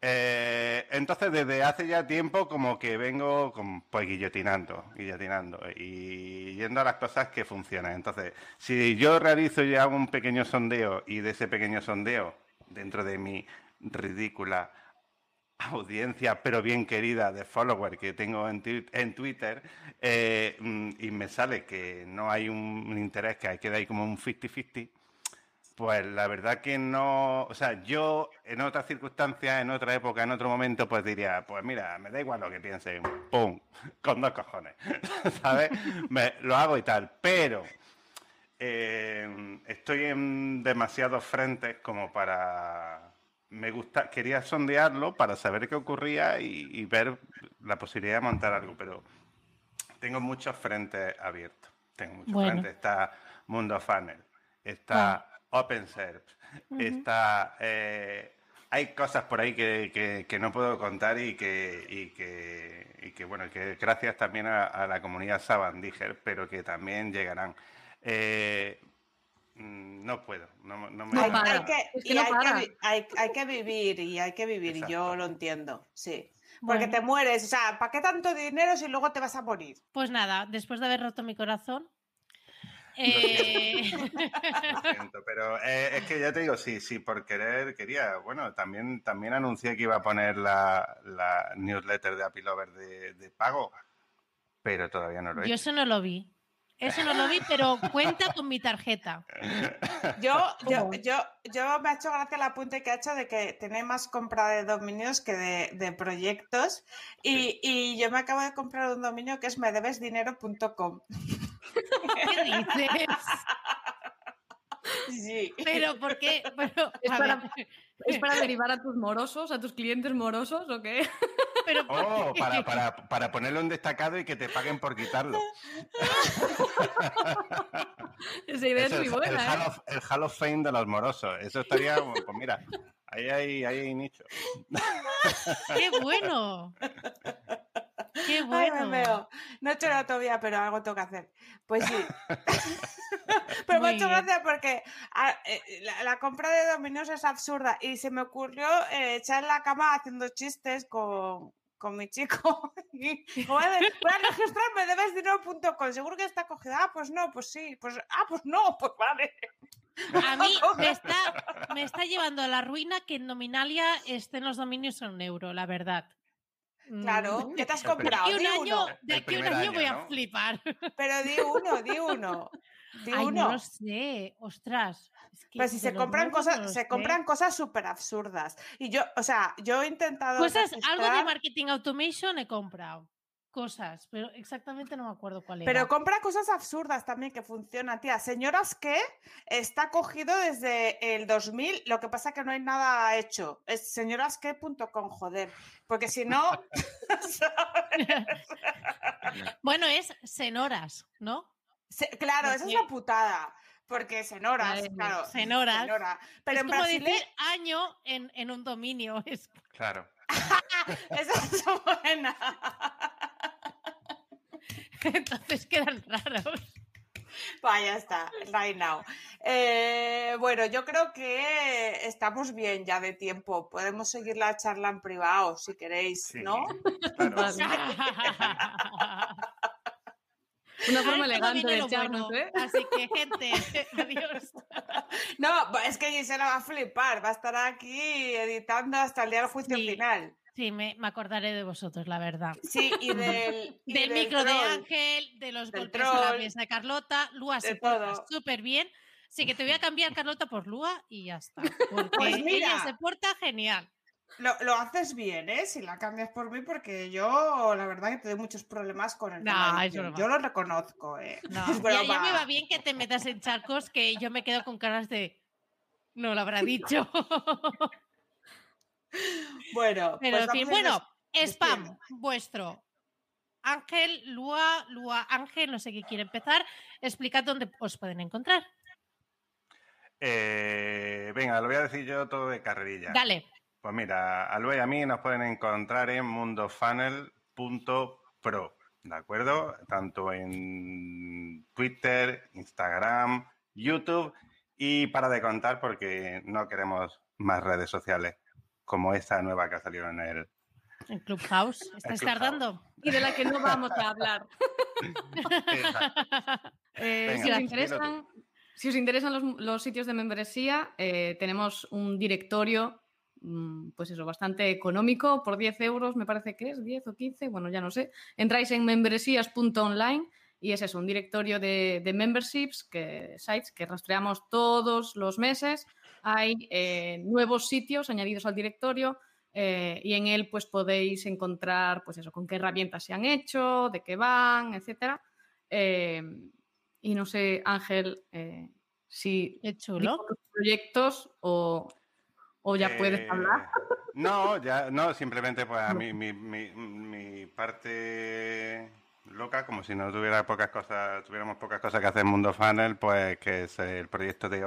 Eh, entonces, desde hace ya tiempo, como que vengo con, pues guillotinando, guillotinando y yendo a las cosas que funcionan. Entonces, si yo realizo ya un pequeño sondeo y de ese pequeño sondeo, dentro de mi ridícula audiencia, pero bien querida de follower que tengo en, twi- en Twitter, eh, mm, y me sale que no hay un, interés, que queda ahí como un 50-50, pues la verdad que no, o sea, yo en otras circunstancias, en otra época, en otro momento, pues diría, pues mira, me da igual lo que piensen, ¡pum! Con dos cojones, ¿sabes? Me- lo hago y tal, pero eh, estoy en demasiados frentes como para... Me gusta, quería sondearlo para saber qué ocurría y, y ver la posibilidad de montar algo, pero tengo muchos frentes abiertos. Tengo muchos Bueno. frentes. Está Mundo Funnel, está OpenServe, está... eh, hay cosas por ahí que, que- que no puedo contar y que, y que, y que, bueno, que gracias también a, a la comunidad Sabandiger, pero que también llegarán. Eh, mm, no puedo, no, no me hay, que, Es que y no hay, que para. vi- hay- hay que vivir y hay que vivir, y yo Exacto. lo entiendo, sí. Porque Bueno. te mueres, o sea, ¿para qué tanto dinero si luego te vas a morir? Pues nada, después de haber roto mi corazón. Eh, Lo siento, pero eh, es que ya te digo, sí, sí, por querer quería. Bueno, también, también anuncié que iba a poner la, la newsletter de Happy Lover de, de pago, pero todavía no lo he yo hecho. eso no lo vi. Eso no lo vi, pero cuenta con mi tarjeta. Yo, yo, yo, yo me ha hecho gracia el apunte que ha hecho de que tiene más compra de dominios que de, de proyectos. Y, y yo me acabo de comprar un dominio que es medebesdinero.com. ¿Qué dices? Sí. Pero ¿por qué? Pero, Es para- ver, ¿Es para derivar a tus morosos, a tus clientes morosos o qué? pero ¿por Oh, qué? para, para, para ponerlo en destacado y que te paguen por quitarlo. Esa idea es muy el, buena, Hall ¿eh? of, el Hall of Fame de los morosos. Eso estaría, pues mira, ahí hay, ahí hay nicho. ¡Qué bueno! ¡Qué Ay, me veo. No he hecho nada todavía, pero algo tengo que hacer. Pues sí. pero me ha Muy hecho gracia porque ah, eh, la, la compra de dominios es absurda y se me ocurrió eh, echar en la cama haciendo chistes con, con mi chico. Voy a, registrarme de besdinero.com. Seguro que está cogido. Ah, pues no, pues sí. Pues, ah, pues no, pues vale. A mí me está, me está llevando a la ruina que en Nominalia estén los dominios en un euro, la verdad. Claro, Mm. ¿qué te has comprado? De aquí un año, uno. de aquí un año voy a ¿no? flipar. Pero di uno, di uno. Di Ay, uno. no lo sé, ostras. es que Pero si se compran no cosas, se sé. compran cosas súper absurdas. Y yo, o sea, yo he intentado. Cosas, algo de marketing automation he comprado. Cosas, pero exactamente no me acuerdo cuál era. Pero compra cosas absurdas también que funcionan, tía. Señoras que está cogido desde el 2000, lo que pasa que no hay nada hecho. Es señorasque.com, joder. Porque si no. bueno, es Senoras, ¿no? se- claro, esa es la putada. Porque Senoras, claro. Senoras. Senora. Pero es en como Brasil decir año en, en un dominio. Es... Claro. esa es buena. Entonces quedan raros. Vaya, ya está, right now. Eh, bueno, yo creo que estamos bien ya de tiempo. Podemos seguir la charla en privado si queréis, Sí, ¿no? claro. Una forma elegante de echarnos, bueno. ¿eh? Así que, gente, adiós. No, es que Gisela va a flipar, va a estar aquí editando hasta el día del juicio Sí. final. Sí, me, me acordaré de vosotros, la verdad. Sí, y del, y Del micro de troll. Ángel, de los golpes a la troll, mesa de Carlota. Lua se porta súper bien. Así que te voy a cambiar, Carlota, por Lua y ya está. Porque Pues mira. ella se porta genial. Lo, lo haces bien, ¿eh? Si la cambias por mí, porque yo, la verdad, que te doy muchos problemas con el No, tema es broma. Yo lo reconozco, ¿eh? No, Es ya, ya broma. me va bien que te metas en charcos que yo me quedo con caras de. No lo habrá dicho. Bueno, Pero pues en fin, bueno, spam vuestro. Ángel, Lua, Lua, Ángel, no sé qué quiere empezar. Explicad dónde os pueden encontrar. Eh, venga, lo voy a decir yo todo de carrerilla. Dale. Pues mira, a Lua y a mí nos pueden encontrar en mundofunnel.pro, ¿de acuerdo? Tanto en Twitter, Instagram, YouTube y para de contar porque no queremos más redes sociales como esta nueva que ha salido en el... En Clubhouse. ¿Estás Clubhouse. tardando? Y de la que no vamos a hablar. Eh, Venga, si, os interesan, si os interesan los, los sitios de membresía, eh, tenemos un directorio, mm, pues eso, bastante económico, por 10 euros, me parece que es, 10 o 15, bueno, ya no sé. Entráis en membresías.online y es eso, un directorio de, de memberships, que, sites que rastreamos todos los meses. Hay eh, nuevos sitios añadidos al directorio. eh, y en él pues podéis encontrar pues eso, con qué herramientas se han hecho, de qué van, etcétera. Eh, y no sé, Ángel, eh, si chulo. proyectos o, o ya puedes hablar. No, ya, no, simplemente pues a mí, mi, mi, mi parte loca, como si no tuviera pocas cosas, tuviéramos pocas cosas que hacer en Mundo Funnel, pues que es el proyecto de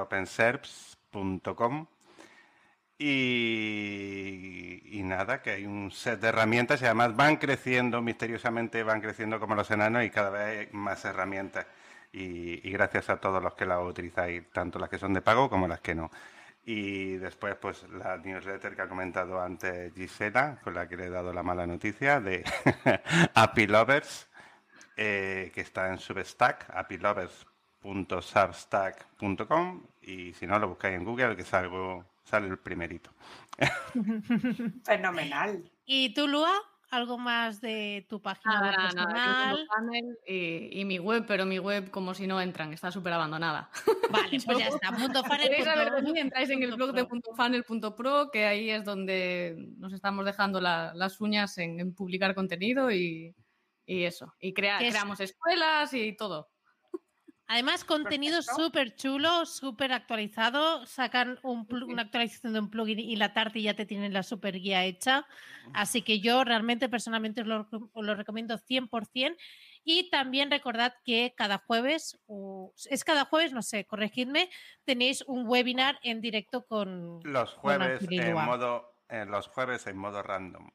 y, nada, que hay un set de herramientas y además van creciendo misteriosamente, van creciendo como los enanos y cada vez hay más herramientas. Y, gracias a todos los que la utilizáis, tanto las que son de pago como las que no. Y después, pues la newsletter que ha comentado antes Gisela, con la que le he dado la mala noticia, de Happy Lovers, eh, que está en Substack, happylovers.substack.com. Y si no, lo buscáis en Google, que salgo, sale el primerito. Fenomenal. ¿Y tú, Lua? ¿Algo más de tu página web Nada, nada, personal? panel y, y mi web, pero mi web como si no entran, está súper abandonada. Vale, pues ya está. Si queréis saber de mí, Funnel. entráis en el blog de puntofunnel.pro, que ahí es donde nos estamos dejando la- las uñas en, en publicar contenido y, y eso. Y crea- creamos escuelas y todo. Además, contenido súper chulo, súper actualizado. Sacan un una actualización de un plugin y la tarde ya te tienen la super guía hecha. Así que yo realmente, personalmente, os lo, os lo recomiendo 100%. Y también recordad que cada jueves, o es cada jueves, no sé, corregidme, tenéis un webinar en directo con... Los jueves en modo, en los jueves en modo random.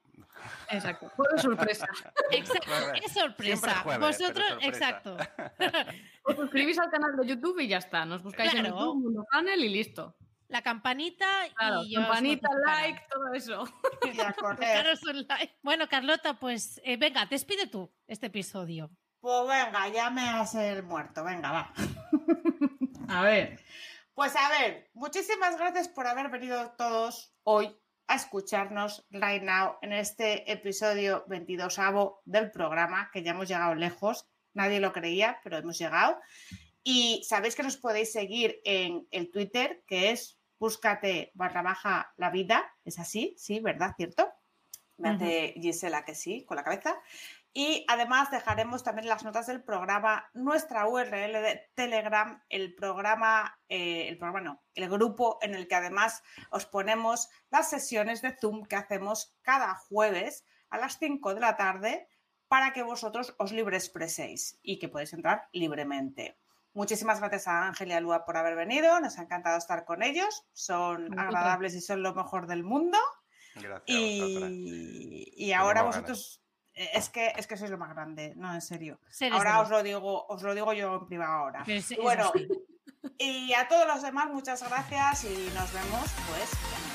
Exacto. Juego sorpresa. Exacto, es sorpresa. Jueves, Vosotros, sorpresa. exacto. Os suscribís al canal de YouTube y ya está. Nos buscáis en Claro. YouTube, Mundo Funnel y listo. la campanita Claro, y campanita, like, todo eso. Y a correr. Daros un like. Bueno, Carlota, pues eh, venga, despide tú este episodio. Pues venga, ya me has el muerto. Venga, va. a ver. Pues a ver, muchísimas gracias por haber venido todos hoy a escucharnos right now en este episodio 22 del programa, que ya hemos llegado lejos. Nadie lo creía, pero hemos llegado. Y sabéis que nos podéis seguir en el Twitter, que es búscate barra baja la vida. Es así, sí, ¿verdad? ¿Cierto? Me hace Gisela que sí, con la cabeza. Y además dejaremos también en las notas del programa nuestra URL de Telegram, el programa, eh, el programa no, el grupo en el que además os ponemos las sesiones de Zoom que hacemos cada jueves a las 5 de la tarde para que vosotros os libre expreséis y que podéis entrar libremente. Muchísimas gracias a Ángel y a Lua por haber venido, nos ha encantado estar con ellos, son agradables y son lo mejor del mundo. Gracias a. Y, y ahora vosotros es que es que sois lo más grande, no, en serio. Seres Ahora os lo digo, os lo digo yo en privado ahora. Y bueno, y a todos los demás, muchas gracias y nos vemos pues